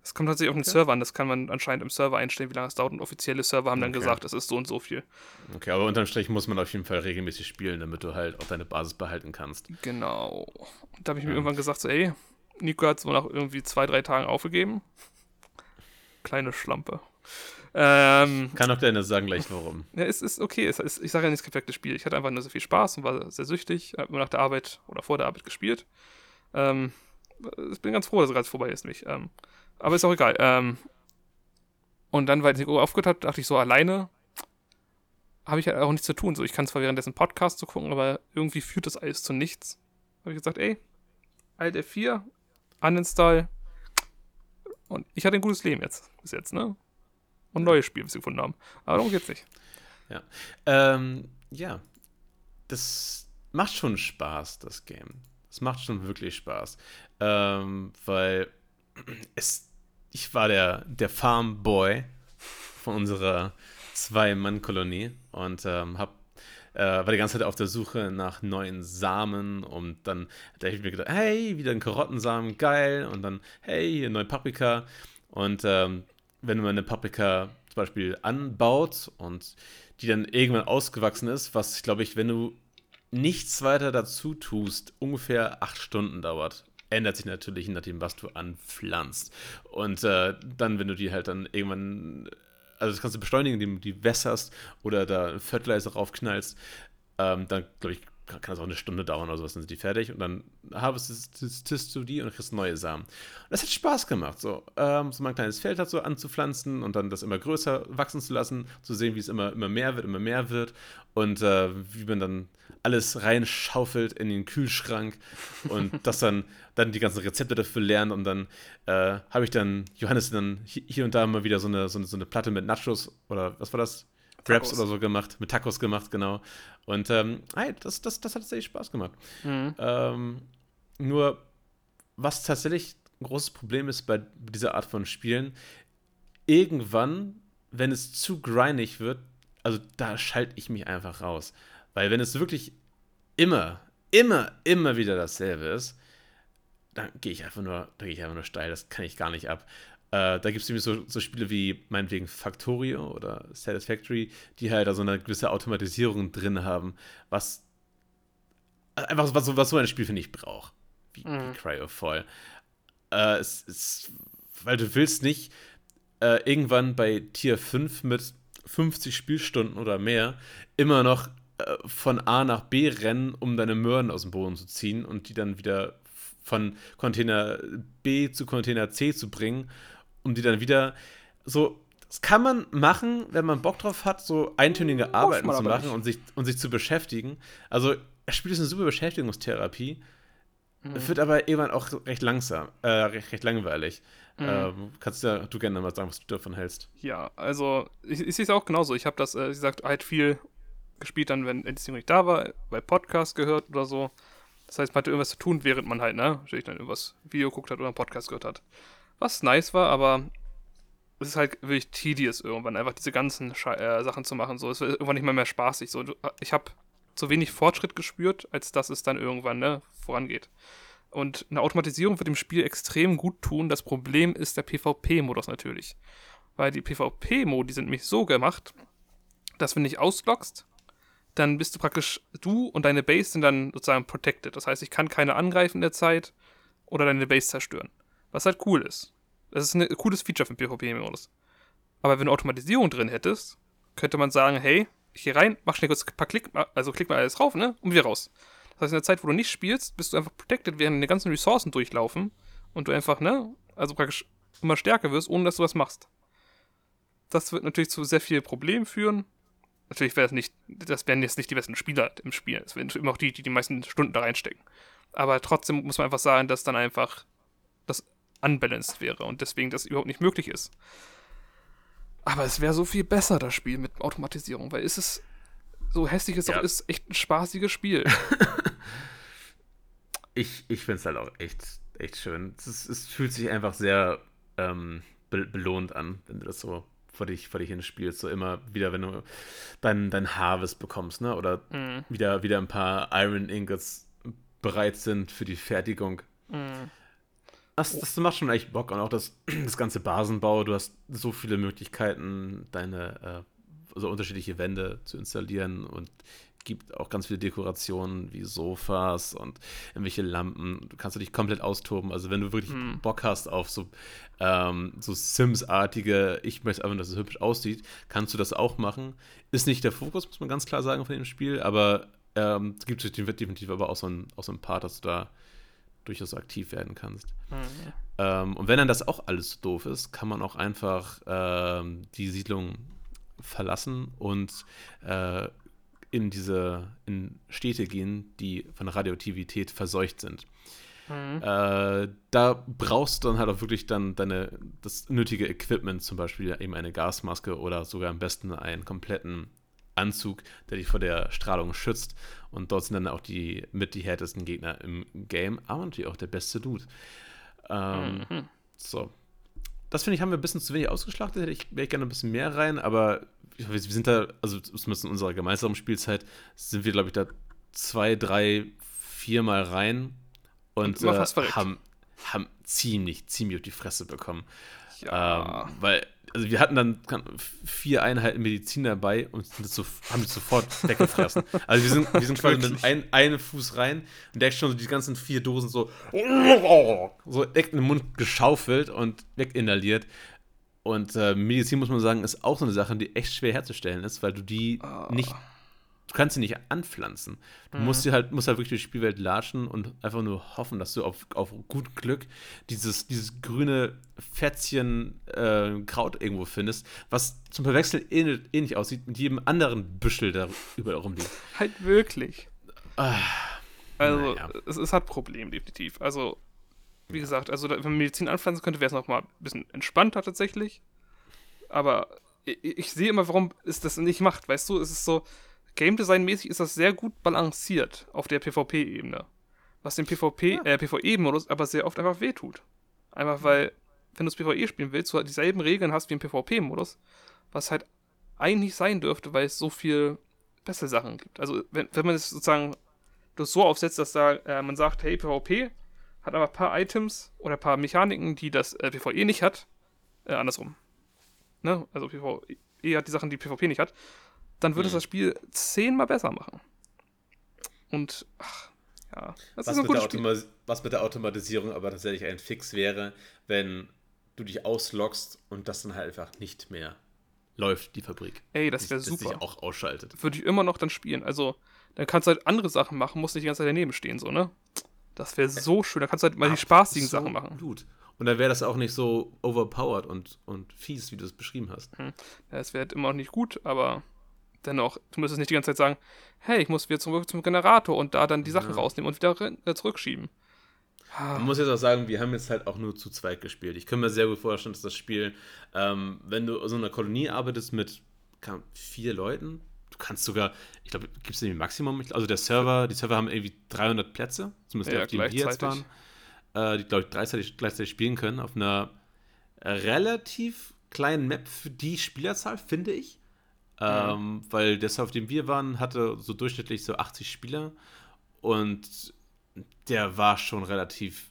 [SPEAKER 2] es kommt tatsächlich auf den okay. Server an. Das kann man anscheinend im Server einstellen, wie lange es dauert. Und offizielle Server haben dann gesagt, es ist so und so viel.
[SPEAKER 1] Okay, aber unterm Strich muss man auf jeden Fall regelmäßig spielen, damit du halt auch deine Basis behalten kannst.
[SPEAKER 2] Genau. Und da habe ich ja. mir irgendwann gesagt, so, ey, Nico hat es wohl nach irgendwie zwei, drei Tagen aufgegeben. Kleine Schlampe.
[SPEAKER 1] Ähm, Kann auch deine sagen gleich warum.
[SPEAKER 2] Ja, es ist okay. Es ist, ich sage ja nicht das perfekte Spiel. Ich hatte einfach nur sehr viel Spaß und war sehr süchtig. Habe immer nach der Arbeit oder vor der Arbeit gespielt. Ähm, ich bin ganz froh, dass es gerade vorbei ist, nicht. Ähm, aber ist auch egal. Ähm, und dann, weil Nico aufgehört hat, dachte ich so, alleine habe ich ja auch nichts zu tun. So, ich kann zwar währenddessen Podcast zu gucken, aber irgendwie führt das alles zu nichts. Habe ich gesagt, ey, Alt F4, uninstall. Und ich hatte ein gutes Leben jetzt, bis jetzt, ne? Und ein neues Spiel, was sie gefunden haben. Aber darum geht's nicht.
[SPEAKER 1] Ja. Ähm, ja. Das macht schon Spaß, das Game. Es macht schon wirklich Spaß. Ähm, weil es, ich war der, der Farmboy von unserer Zwei-Mann-Kolonie und ähm, hab, äh, war die ganze Zeit auf der Suche nach neuen Samen und dann da ich mir gedacht, hey, wieder ein Karottensamen, geil und dann, hey, neue Paprika und ähm, wenn man eine Paprika zum Beispiel anbaut und die dann irgendwann ausgewachsen ist, was, glaube ich, wenn du nichts weiter dazu tust, ungefähr acht Stunden dauert. Ändert sich natürlich nachdem, was du anpflanzt. Und äh, dann, wenn du die halt dann irgendwann, also das kannst du beschleunigen, indem du die wässerst oder da Fertilizer raufknallst, ähm, dann, glaube ich, kann, das auch eine Stunde dauern oder sowas, dann sind die fertig und dann harvestest du die und kriegst neue Samen. Und das hat Spaß gemacht, so, ähm, so mal ein kleines Feld hat so anzupflanzen und dann das immer größer wachsen zu lassen, zu sehen, wie es immer, immer mehr wird, immer mehr wird und äh, wie man dann alles reinschaufelt in den Kühlschrank und das dann, dann die ganzen Rezepte dafür lernt und dann äh, habe ich dann Johannes dann hier und da mal wieder so eine, so eine, so eine Platte mit Nachos oder was war das? Raps oder so gemacht, mit Tacos gemacht, genau. Und ähm, hey, das, das, das hat tatsächlich Spaß gemacht. Mhm. Ähm, nur, was tatsächlich ein großes Problem ist bei dieser Art von Spielen, irgendwann, wenn es zu grindig wird, also da schalte ich mich einfach raus. Weil wenn es wirklich immer, immer, immer wieder dasselbe ist, dann gehe ich einfach nur, da gehe ich einfach nur steil, das kann ich gar nicht ab. Äh, da gibt es nämlich so, so, Spiele wie meinetwegen Factorio oder Satisfactory, die halt da so eine gewisse Automatisierung drin haben, was einfach was, was so ein Spiel, finde ich, braucht. Wie, mhm. wie Cryofall. Äh, es, es, weil du willst nicht äh, irgendwann bei Tier 5 mit 50 Spielstunden oder mehr immer noch äh, von A nach B rennen, um deine Möhren aus dem Boden zu ziehen und die dann wieder von Container B zu Container C zu bringen um die dann wieder so. Das kann man machen, wenn man Bock drauf hat, so eintönige Arbeiten zu machen und sich, und sich zu beschäftigen. Also, das Spiel ist eine super Beschäftigungstherapie. Mhm. Wird aber irgendwann auch recht langsam, äh, recht, recht langweilig. Mhm. Ähm, kannst ja du gerne mal sagen, was du davon hältst.
[SPEAKER 2] Ja, also ich, ich sehe es auch genauso. Ich habe das, äh, wie gesagt, halt viel gespielt dann, wenn Edition nicht da war, bei Podcast gehört oder so. Das heißt, man hatte irgendwas zu tun, während man halt, ne, natürlich dann irgendwas Video geguckt hat oder einen Podcast gehört hat. Was nice war, aber es ist halt wirklich tedious irgendwann, einfach diese ganzen Sche äh, Sachen zu machen. So, es wird irgendwann nicht mehr, mehr spaßig. So, ich habe zu wenig Fortschritt gespürt, als dass es dann irgendwann ne, vorangeht. Und eine Automatisierung wird dem Spiel extrem gut tun. Das Problem ist der PvP-Modus natürlich. Weil die PvP-Modi sind nämlich so gemacht, dass wenn du dich ausloggst, dann bist du praktisch, du und deine Base sind dann sozusagen protected. Das heißt, ich kann keine angreifen in der Zeit oder deine Base zerstören. Was halt cool ist. Das ist ein cooles Feature für den PvP-Modus. Aber wenn du Automatisierung drin hättest, könnte man sagen, hey, ich gehe rein, mach schnell kurz ein paar Klick, also klick mal alles rauf, ne? Und wieder raus. Das heißt, in der Zeit, wo du nicht spielst, bist du einfach protected, während die ganzen Ressourcen durchlaufen und du einfach, ne? Also praktisch immer stärker wirst, ohne dass du was machst. Das wird natürlich zu sehr vielen Problemen führen. Natürlich wäre das nicht, das wären jetzt nicht die besten Spieler im Spiel. Es wären immer auch die, die die meisten Stunden da reinstecken. Aber trotzdem muss man einfach sagen, dass dann einfach das unbalanced wäre und deswegen das überhaupt nicht möglich ist. Aber es wäre so viel besser, das Spiel mit Automatisierung, weil es ist, so hässlich es
[SPEAKER 1] Ja.
[SPEAKER 2] auch ist, echt ein spaßiges Spiel.
[SPEAKER 1] Ich, ich finde es halt auch echt, echt schön. Es, es fühlt sich einfach sehr ähm, be belohnt an, wenn du das so vor dich, vor dich hin spielst. So immer wieder, wenn du dein, dein Harvest bekommst, ne? Oder
[SPEAKER 2] Mhm.
[SPEAKER 1] wieder, wieder ein paar Iron Ingots bereit sind für die Fertigung.
[SPEAKER 2] Mhm.
[SPEAKER 1] Das, das macht schon echt Bock. Und auch das, das ganze Basenbau, du hast so viele Möglichkeiten, deine äh, so unterschiedliche Wände zu installieren und gibt auch ganz viele Dekorationen wie Sofas und irgendwelche Lampen. Du kannst du dich komplett austoben. Also wenn du wirklich
[SPEAKER 2] Hm.
[SPEAKER 1] Bock hast auf so, ähm, so Sims-artige, ich möchte einfach, dass es hübsch aussieht, kannst du das auch machen. Ist nicht der Fokus, muss man ganz klar sagen, von dem Spiel, aber ähm, es gibt definitiv aber auch so ein, auch so ein Part, dass du da durchaus aktiv werden kannst.
[SPEAKER 2] Mhm.
[SPEAKER 1] Ähm, und wenn dann das auch alles so doof ist, kann man auch einfach ähm, die Siedlung verlassen und äh, in diese in Städte gehen, die von Radioaktivität verseucht sind.
[SPEAKER 2] Mhm.
[SPEAKER 1] Äh, da brauchst du dann halt auch wirklich dann deine das nötige Equipment, zum Beispiel eben eine Gasmaske oder sogar am besten einen kompletten Anzug, der dich vor der Strahlung schützt. Und dort sind dann auch die mit die härtesten Gegner im Game, aber natürlich auch der beste Dude. Ähm,
[SPEAKER 2] Mhm.
[SPEAKER 1] so. Das finde ich, haben wir ein bisschen zu wenig ausgeschlachtet. Hätte ich, wäre ich gerne ein bisschen mehr rein, aber wir, wir sind da, also zumindest in unserer gemeinsamen Spielzeit, sind wir, glaube ich, da zwei, drei, viermal rein und,
[SPEAKER 2] Und
[SPEAKER 1] äh, haben, haben ziemlich, ziemlich auf die Fresse bekommen.
[SPEAKER 2] Ja.
[SPEAKER 1] Ähm, weil, also wir hatten dann vier Einheiten Medizin dabei und so, haben die sofort weggefressen. Also wir sind, wir sind quasi mit ein, einem Fuß rein und der hat schon so die ganzen vier Dosen so, so direkt in den Mund geschaufelt und weginhaliert. Und äh, Medizin, muss man sagen, ist auch so eine Sache, die echt schwer herzustellen ist, weil du die
[SPEAKER 2] Ah.
[SPEAKER 1] nicht, kannst sie nicht anpflanzen. Du
[SPEAKER 2] Mhm.
[SPEAKER 1] musst sie halt, musst halt wirklich durch die Spielwelt latschen und einfach nur hoffen, dass du auf, auf gut Glück dieses, dieses grüne Fätzchen äh, Kraut irgendwo findest, was zum Verwechseln ähnlich, ähnlich aussieht mit jedem anderen Büschel, der überall rumliegt.
[SPEAKER 2] Halt wirklich.
[SPEAKER 1] Ah,
[SPEAKER 2] Also,
[SPEAKER 1] Naja.
[SPEAKER 2] es, es hat Probleme, definitiv. Also, wie gesagt, also wenn man Medizin anpflanzen könnte, wäre es noch mal ein bisschen entspannter tatsächlich. Aber ich, ich sehe immer, warum es das nicht macht. Weißt du, es ist so, Game Design-mäßig ist das sehr gut balanciert auf der PvP-Ebene. Was dem PvP, äh, PvE-Modus aber sehr oft einfach wehtut. Einfach weil, wenn du das PvE spielen willst, du halt dieselben Regeln hast wie im PvP-Modus, was halt eigentlich sein dürfte, weil es so viel bessere Sachen gibt. Also, wenn, wenn man es sozusagen das so aufsetzt, dass da äh, man sagt, hey, PvP hat aber ein paar Items oder ein paar Mechaniken, die das äh, PvE nicht hat. Äh, andersrum. Ne? Also PvE hat die Sachen, die PvP nicht hat. Dann würde es
[SPEAKER 1] Mhm.
[SPEAKER 2] das Spiel zehnmal besser machen. Und, ach, ja. Das
[SPEAKER 1] was,
[SPEAKER 2] ist ein
[SPEAKER 1] mit der
[SPEAKER 2] gutes Spiel.
[SPEAKER 1] Was mit der Automatisierung aber tatsächlich ein Fix wäre, wenn du dich ausloggst und das dann halt einfach nicht mehr läuft, die Fabrik.
[SPEAKER 2] Ey, das wäre
[SPEAKER 1] Dass sich
[SPEAKER 2] super.
[SPEAKER 1] auch ausschaltet.
[SPEAKER 2] Würde ich immer noch dann spielen. Also, dann kannst du halt andere Sachen machen, musst nicht die ganze Zeit daneben stehen, so, ne? Das wäre so schön. Da kannst du halt mal die spaßigen Sachen machen.
[SPEAKER 1] Gut. Und dann wäre das auch nicht so overpowered und, und fies, wie du es beschrieben hast.
[SPEAKER 2] Ja, es wäre halt immer noch nicht gut, aber dennoch, du müsstest nicht die ganze Zeit sagen, hey, ich muss wieder zurück zum Generator und da dann die Sachen
[SPEAKER 1] Ja.
[SPEAKER 2] rausnehmen und wieder äh, zurückschieben. Ah,
[SPEAKER 1] Man muss jetzt auch sagen, wir haben jetzt halt auch nur zu zweit gespielt. Ich kann mir sehr gut vorstellen, dass das Spiel, ähm, wenn du in so einer Kolonie arbeitest mit kann, vier Leuten, du kannst sogar, ich glaube, gibt es irgendwie Maximum? Also der Server, die Server haben irgendwie 300 Plätze, zumindest die,
[SPEAKER 2] Ja,
[SPEAKER 1] auf denen wir jetzt waren, äh, die, glaube ich, gleichzeitig, gleichzeitig spielen können, auf einer relativ kleinen Map für die Spielerzahl, finde ich. Ähm, Weil der Server, auf dem wir waren, hatte so durchschnittlich so 80 Spieler und der war schon relativ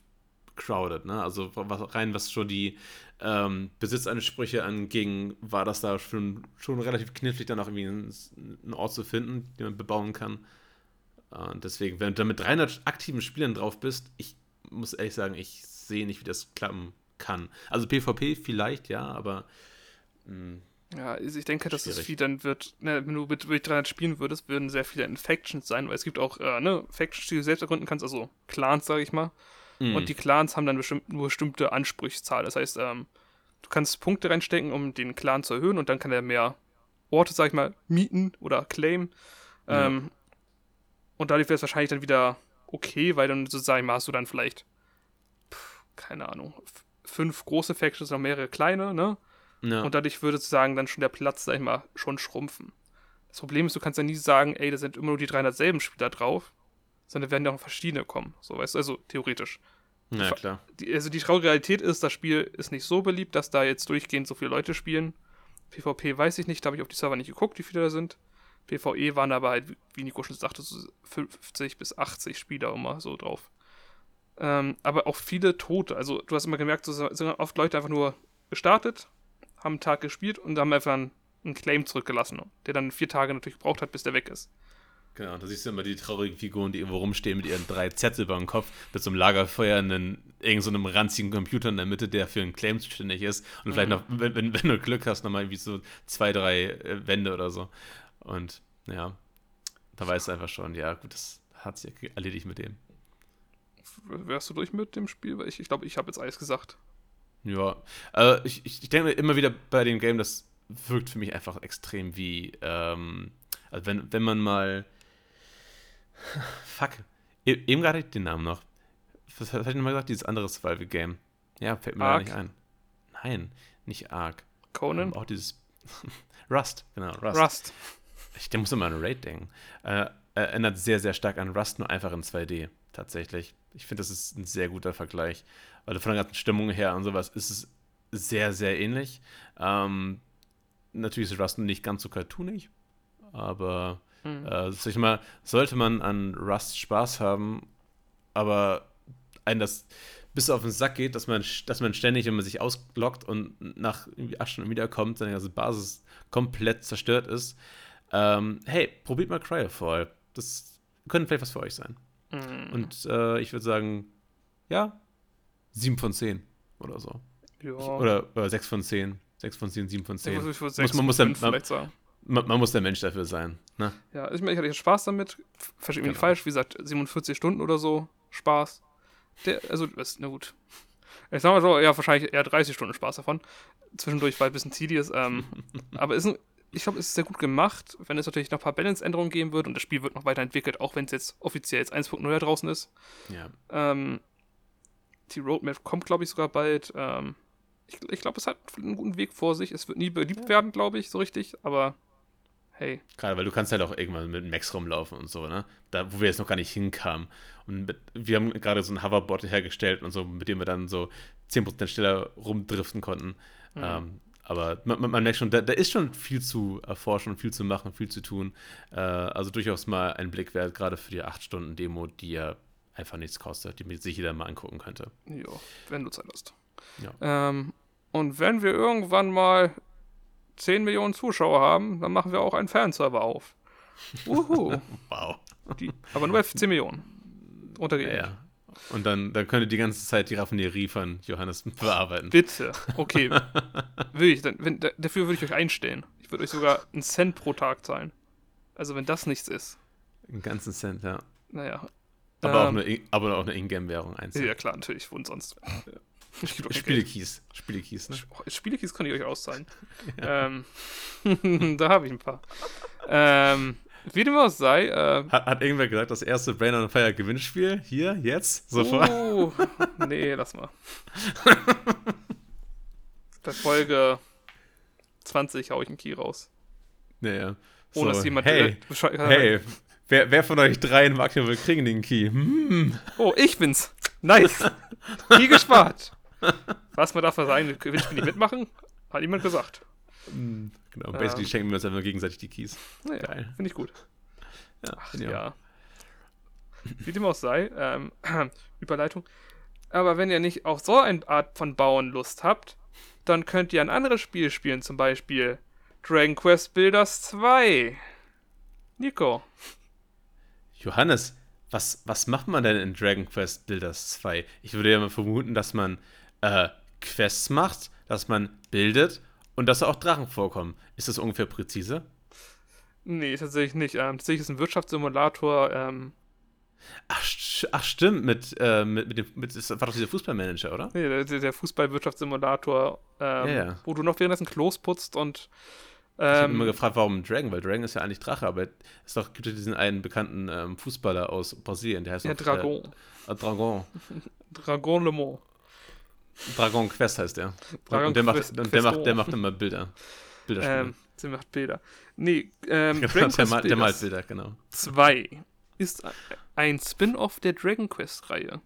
[SPEAKER 1] crowded, ne? Also was, rein was schon die ähm, Besitzansprüche anging, war das da schon, schon relativ knifflig, dann auch irgendwie einen, Ort zu finden, den man bebauen kann. Äh, deswegen, wenn du da mit 300 aktiven Spielern drauf bist, ich muss ehrlich sagen, ich sehe nicht, wie das klappen kann. Also PvP vielleicht, ja, aber mh,
[SPEAKER 2] Ja, also ich denke, dass es
[SPEAKER 1] Schwierig.
[SPEAKER 2] viel dann wird, ne, wenn du mit, mit 300 spielen würdest, würden sehr viele Infections sein, weil es gibt auch, äh, ne, Factions, die du selbst ergründen kannst, also Clans, sage ich mal.
[SPEAKER 1] mh.
[SPEAKER 2] Und die Clans haben dann bestimmt, nur bestimmte Ansprüchszahl. Das heißt, ähm, du kannst Punkte reinstecken, um den Clan zu erhöhen und dann kann er mehr Orte, sag ich mal, mieten oder claimen.
[SPEAKER 1] Ja.
[SPEAKER 2] Ähm, und dadurch wäre es wahrscheinlich dann wieder okay, weil dann sozusagen hast du dann vielleicht, pff, keine Ahnung, fünf große Factions, noch mehrere kleine, ne?
[SPEAKER 1] Ja.
[SPEAKER 2] Und dadurch würde sozusagen dann schon der Platz, sag ich mal, schon schrumpfen. Das Problem ist, du kannst ja nie sagen, ey, da sind immer nur die 300 selben Spieler drauf, sondern werden ja auch verschiedene kommen. So, weißt du, also theoretisch.
[SPEAKER 1] ja, klar.
[SPEAKER 2] Die, also die traurige Realität ist, das Spiel ist nicht so beliebt, dass da jetzt durchgehend so viele Leute spielen. PvP weiß ich nicht, da habe ich auf die Server nicht geguckt, wie viele da sind. PvE waren aber halt, wie Nico schon sagte, so 50 bis 80 Spieler immer so drauf. Ähm, aber auch viele Tote. Also du hast immer gemerkt, so sind oft Leute einfach nur gestartet, haben einen Tag gespielt und haben einfach einen, einen Claim zurückgelassen, der dann vier Tage natürlich gebraucht hat, bis der weg ist.
[SPEAKER 1] Genau, da siehst du immer die traurigen Figuren, die irgendwo rumstehen mit ihren drei Zettel über dem Kopf, mit so einem Lagerfeuer, einen, irgend so einem ranzigen Computer in der Mitte, der für einen Claim zuständig ist. Und vielleicht noch, wenn, wenn, wenn du Glück hast, nochmal irgendwie so zwei, drei äh, Wände oder so. Und ja, da weißt du einfach schon, ja, gut, das hat sich erledigt mit dem.
[SPEAKER 2] Wärst du durch mit dem Spiel? Weil ich glaube, ich, glaub, ich habe jetzt alles gesagt.
[SPEAKER 1] Ja, äh, ich, ich, ich denke immer wieder bei dem Game, das wirkt für mich einfach extrem wie, ähm, also wenn, wenn man mal, fuck, e eben gerade den Namen noch. Was hatte ich nochmal gesagt? Dieses andere Survival-Game. Ja, fällt mir gar nicht ein. Nein, nicht Ark.
[SPEAKER 2] Conan?
[SPEAKER 1] Ähm, auch dieses Rust, genau, Rust.
[SPEAKER 2] Rust.
[SPEAKER 1] Ich der muss immer an Raid denken. Äh, erinnert sehr, sehr stark an Rust, nur einfach in 2D, tatsächlich. Ich finde, das ist ein sehr guter Vergleich. Weil von der ganzen Stimmung her und sowas ist es sehr, sehr ähnlich. Ähm, natürlich ist Rust nicht ganz so cartoonig, aber
[SPEAKER 2] Hm.
[SPEAKER 1] äh, sag ich mal, sollte man an Rust Spaß haben, aber einen das bis auf den Sack geht, dass man, dass man ständig, wenn man sich ausloggt und nach irgendwie acht Stunden wiederkommt, seine ganze Basis komplett zerstört ist. Ähm, hey, probiert mal Cryofall. Das könnte vielleicht was für euch sein.
[SPEAKER 2] Hm.
[SPEAKER 1] Und äh, ich würde sagen, ja, 7 von 10 oder so.
[SPEAKER 2] ja.
[SPEAKER 1] Ich, oder, oder 6 von 10. 6 von 10, 7 von 10.
[SPEAKER 2] Ich würde
[SPEAKER 1] Muss,
[SPEAKER 2] sechs
[SPEAKER 1] man, muss der, man, man, man muss der Mensch dafür sein. Ne?
[SPEAKER 2] Ja, ich, meine, ich hatte Spaß damit. Verstehe mich nicht
[SPEAKER 1] Genau.
[SPEAKER 2] falsch. Wie gesagt, 47 Stunden oder so Spaß. Der, also, ist, na gut. Ich sag mal so, ja, wahrscheinlich eher 30 Stunden Spaß davon. Zwischendurch war ein bisschen tedious. Ähm, aber ist ein, ich glaube, es ist sehr gut gemacht, wenn es natürlich noch ein paar Balance-Änderungen geben wird und das Spiel wird noch weiterentwickelt, auch wenn es jetzt offiziell jetzt 1.0 da draußen ist.
[SPEAKER 1] Ja.
[SPEAKER 2] Ähm, die Roadmap kommt, glaube ich, sogar bald. Ähm, ich ich glaube, es hat einen guten Weg vor sich. Es wird nie beliebt werden, glaube ich, so richtig. Aber hey,
[SPEAKER 1] Gerade weil du kannst halt auch irgendwann mit Max rumlaufen und so, ne? Da, wo wir jetzt noch gar nicht hinkamen. Und mit, wir haben gerade so ein Hoverboard hergestellt und so, mit dem wir dann so 10% schneller rumdriften konnten. Ähm, aber man, man, man merkt schon, da, da ist schon viel zu erforschen und viel zu machen, viel zu tun. Äh, also durchaus mal ein Blick wert, gerade für die 8-Stunden-Demo, die ja einfach nichts kostet, die sich jeder mal angucken könnte.
[SPEAKER 2] ja, wenn du Zeit hast.
[SPEAKER 1] Ja.
[SPEAKER 2] Ähm, und wenn wir irgendwann mal 10 Millionen Zuschauer haben, dann machen wir auch einen Fanserver auf. Uhu.
[SPEAKER 1] Wow.
[SPEAKER 2] Die, aber nur bei 10 Millionen. Runter
[SPEAKER 1] Ja, ja. Und dann, dann könnt ihr die ganze Zeit die Raffinerie von Johannes bearbeiten.
[SPEAKER 2] Bitte. Okay. will ich, dann, wenn, da- dafür würde ich euch einstellen. Ich würde euch sogar einen Cent pro Tag zahlen. Also wenn das nichts ist.
[SPEAKER 1] Einen ganzen Cent, ja.
[SPEAKER 2] Naja.
[SPEAKER 1] Aber, auch
[SPEAKER 2] Ähm,
[SPEAKER 1] eine, aber auch eine Ingame-Währung einzeln.
[SPEAKER 2] Ja, klar, natürlich. Und sonst. Ich gebe euch kein Geld.
[SPEAKER 1] Spielekeys. Spielekeys, ne?
[SPEAKER 2] Oh, Spielekeys kann ich euch auszahlen. Ähm, da habe ich ein paar. Ähm, wie dem auch sei, äh,
[SPEAKER 1] Hat, hat irgendwer gesagt, das erste Brain on Fire Gewinnspiel? Hier, jetzt? Sofort?
[SPEAKER 2] Oh, nee, lass mal. Bei Folge 20 hau ich einen Key raus.
[SPEAKER 1] Naja.
[SPEAKER 2] Ohne dass jemand.
[SPEAKER 1] Hey,
[SPEAKER 2] äh,
[SPEAKER 1] hey, wer, wer von euch dreien mag denn wohl kriegen den Key? Hm.
[SPEAKER 2] Oh, ich bin's. Nice. Key gespart. Was man darf man sagen, Gewinnspiel nicht mitmachen? Hat jemand gesagt.
[SPEAKER 1] Genau, basically
[SPEAKER 2] Ähm.
[SPEAKER 1] schenken wir uns einfach gegenseitig die Keys.
[SPEAKER 2] Naja,
[SPEAKER 1] Geil.
[SPEAKER 2] finde ich gut.
[SPEAKER 1] Ja,
[SPEAKER 2] Ach
[SPEAKER 1] auch.
[SPEAKER 2] ja. Wie dem auch sei, ähm, Überleitung. Aber wenn ihr nicht auf so eine Art von Bauen Lust habt, dann könnt ihr ein anderes Spiel spielen, zum Beispiel Dragon Quest Builders 2. Nico.
[SPEAKER 1] Johannes, was, was macht man denn in Dragon Quest Builders 2? Ich würde ja mal vermuten, dass man äh, Quests macht, dass man bildet und dass da auch Drachen vorkommen. Ist das ungefähr präzise?
[SPEAKER 2] Nee, tatsächlich nicht. Ähm, tatsächlich ist es ein Wirtschaftssimulator. Ähm,
[SPEAKER 1] Ach, ach stimmt, mit, äh, mit, mit dem, mit, das war doch dieser Fußballmanager, oder?
[SPEAKER 2] nee, der, der Fußballwirtschaftssimulator, ähm,
[SPEAKER 1] Ja, ja.
[SPEAKER 2] wo du noch währenddessen Klos putzt und.
[SPEAKER 1] Ich habe immer
[SPEAKER 2] Ähm,
[SPEAKER 1] gefragt, warum Dragon, weil Dragon ist ja eigentlich Drache, aber es doch, gibt ja diesen einen bekannten ähm, Fußballer aus Brasilien, der heißt
[SPEAKER 2] ja,
[SPEAKER 1] auch,
[SPEAKER 2] Dragon.
[SPEAKER 1] Äh, äh, Dragon.
[SPEAKER 2] Dragon Le Mans.
[SPEAKER 1] Dragon Quest heißt der.
[SPEAKER 2] Dragon
[SPEAKER 1] und der macht, und der macht, der macht immer Bilder. Bilderspiele.
[SPEAKER 2] Ähm, sie macht Bilder. Nee, ähm,
[SPEAKER 1] genau,
[SPEAKER 2] Dragon
[SPEAKER 1] der,
[SPEAKER 2] Quest
[SPEAKER 1] malt, der malt Bilder, genau.
[SPEAKER 2] 2 ist ein Spin-off der Dragon Quest-Reihe.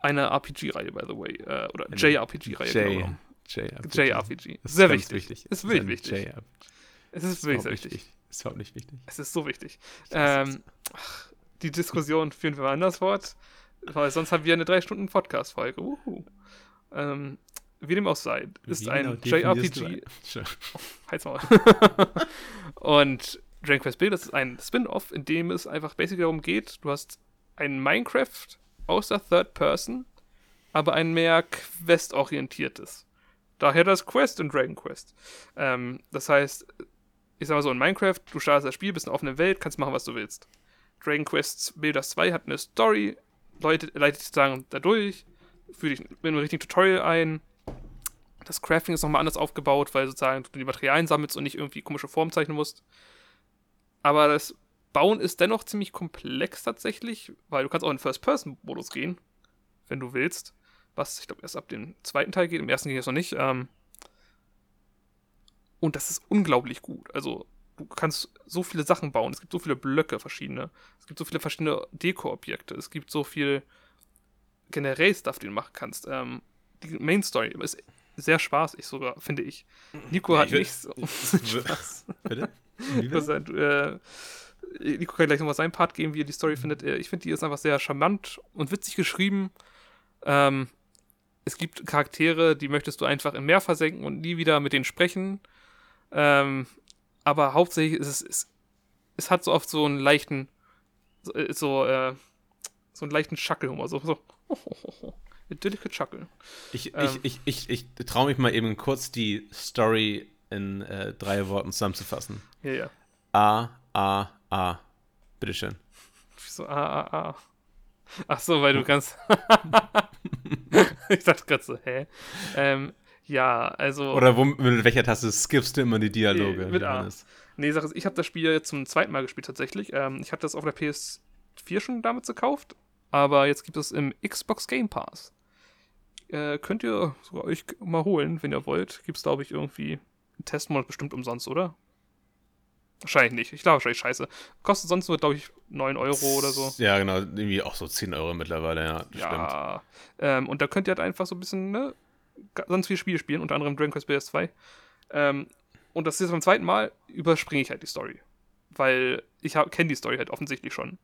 [SPEAKER 2] Eine RPG-Reihe, by the way. Äh, oder JRPG-Reihe, genau.
[SPEAKER 1] JRPG.
[SPEAKER 2] JRPG. Sehr wichtig.
[SPEAKER 1] wichtig.
[SPEAKER 2] Ist wirklich wichtig.
[SPEAKER 1] JRPG.
[SPEAKER 2] Es ist wirklich sehr
[SPEAKER 1] nicht
[SPEAKER 2] wichtig.
[SPEAKER 1] Ist überhaupt nicht wichtig.
[SPEAKER 2] Es ist so wichtig. Ähm, ach, die Diskussion führen wir anders fort, weil sonst haben wir eine 3-Stunden-Podcast-Folge. Uhu. Ähm, wie dem auch sei, ist
[SPEAKER 1] Wie
[SPEAKER 2] ein
[SPEAKER 1] genau
[SPEAKER 2] JRPG.
[SPEAKER 1] ein- Sure.
[SPEAKER 2] Halt's mal. Und Dragon Quest Builders ist ein Spin-off, in dem es einfach basically darum geht, du hast ein Minecraft aus der Third Person, aber ein mehr Quest-orientiertes. Daher das Quest in Dragon Quest. Ähm, das heißt, ich sag mal so, in Minecraft, du startest das Spiel, bist in einer offenen Welt, kannst machen, was du willst. Dragon Quest Builders 2 hat eine Story, Leute, leitet dich sozusagen dadurch, führt dich in ein richtiges Tutorial ein. Das Crafting ist nochmal anders aufgebaut, weil sozusagen du die Materialien sammelst und nicht irgendwie komische Formen zeichnen musst. Aber das Bauen ist dennoch ziemlich komplex tatsächlich, weil du kannst auch in First-Person-Modus gehen, wenn du willst. Was, ich glaube, erst ab dem zweiten Teil geht. Im ersten ging es noch nicht. Ähm, und das ist unglaublich gut. Also, du kannst so viele Sachen bauen. Es gibt so viele Blöcke, verschiedene. Es gibt so viele verschiedene Deko-Objekte. Es gibt so viel generell Stuff, den du machen kannst. Ähm, die Main Story ist sehr spaßig sogar, finde ich. Nico
[SPEAKER 1] Ja,
[SPEAKER 2] hat
[SPEAKER 1] ich würd-
[SPEAKER 2] nicht so Spaß.
[SPEAKER 1] Bitte? Bitte?
[SPEAKER 2] äh, Nico kann gleich nochmal seinen Part geben, wie er die Story findet. Äh, Ich finde, die ist einfach sehr charmant und witzig geschrieben. Ähm, es gibt Charaktere, die möchtest du einfach im Meer versenken und nie wieder mit denen sprechen. Ähm, aber hauptsächlich ist es, es, es hat so oft so einen leichten, so, äh, so, äh, so einen leichten Schackelhumor, so, so, idyllische Schackel.
[SPEAKER 1] Ich,
[SPEAKER 2] Ähm.
[SPEAKER 1] ich, ich, ich, ich traue mich mal eben kurz die Story in äh, drei Worten zusammenzufassen.
[SPEAKER 2] Ja, ja.
[SPEAKER 1] A, A, A. Bitteschön.
[SPEAKER 2] So, ah, ah, ah. Ach so, weil du ganz. ich dachte gerade so, hä? Ähm, ja, also.
[SPEAKER 1] Oder wo, mit welcher Taste skippst du immer die Dialoge?
[SPEAKER 2] Mit A. Nee, Sache ist, ich habe das Spiel jetzt zum zweiten Mal gespielt tatsächlich. Ähm, ich hatte das auf der PS4 schon damals gekauft, aber jetzt gibt es im Xbox Game Pass. Äh, könnt ihr sogar euch mal holen, wenn ihr wollt. Gibt es, glaube ich, irgendwie einen Testmonat bestimmt umsonst, oder? Wahrscheinlich nicht. Ich glaube wahrscheinlich scheiße. Kostet sonst nur, glaube ich, 9 Euro oder so.
[SPEAKER 1] Ja, genau. Irgendwie auch so 10 Euro mittlerweile, ja.
[SPEAKER 2] Ja. Ähm, und da könnt ihr halt einfach so ein bisschen, ne, ganz viele Spiele spielen, unter anderem Dragon Quest Builders 2. Ähm, und das ist jetzt beim zweiten Mal, überspringe ich halt die Story. Weil ich kenne die Story halt offensichtlich schon.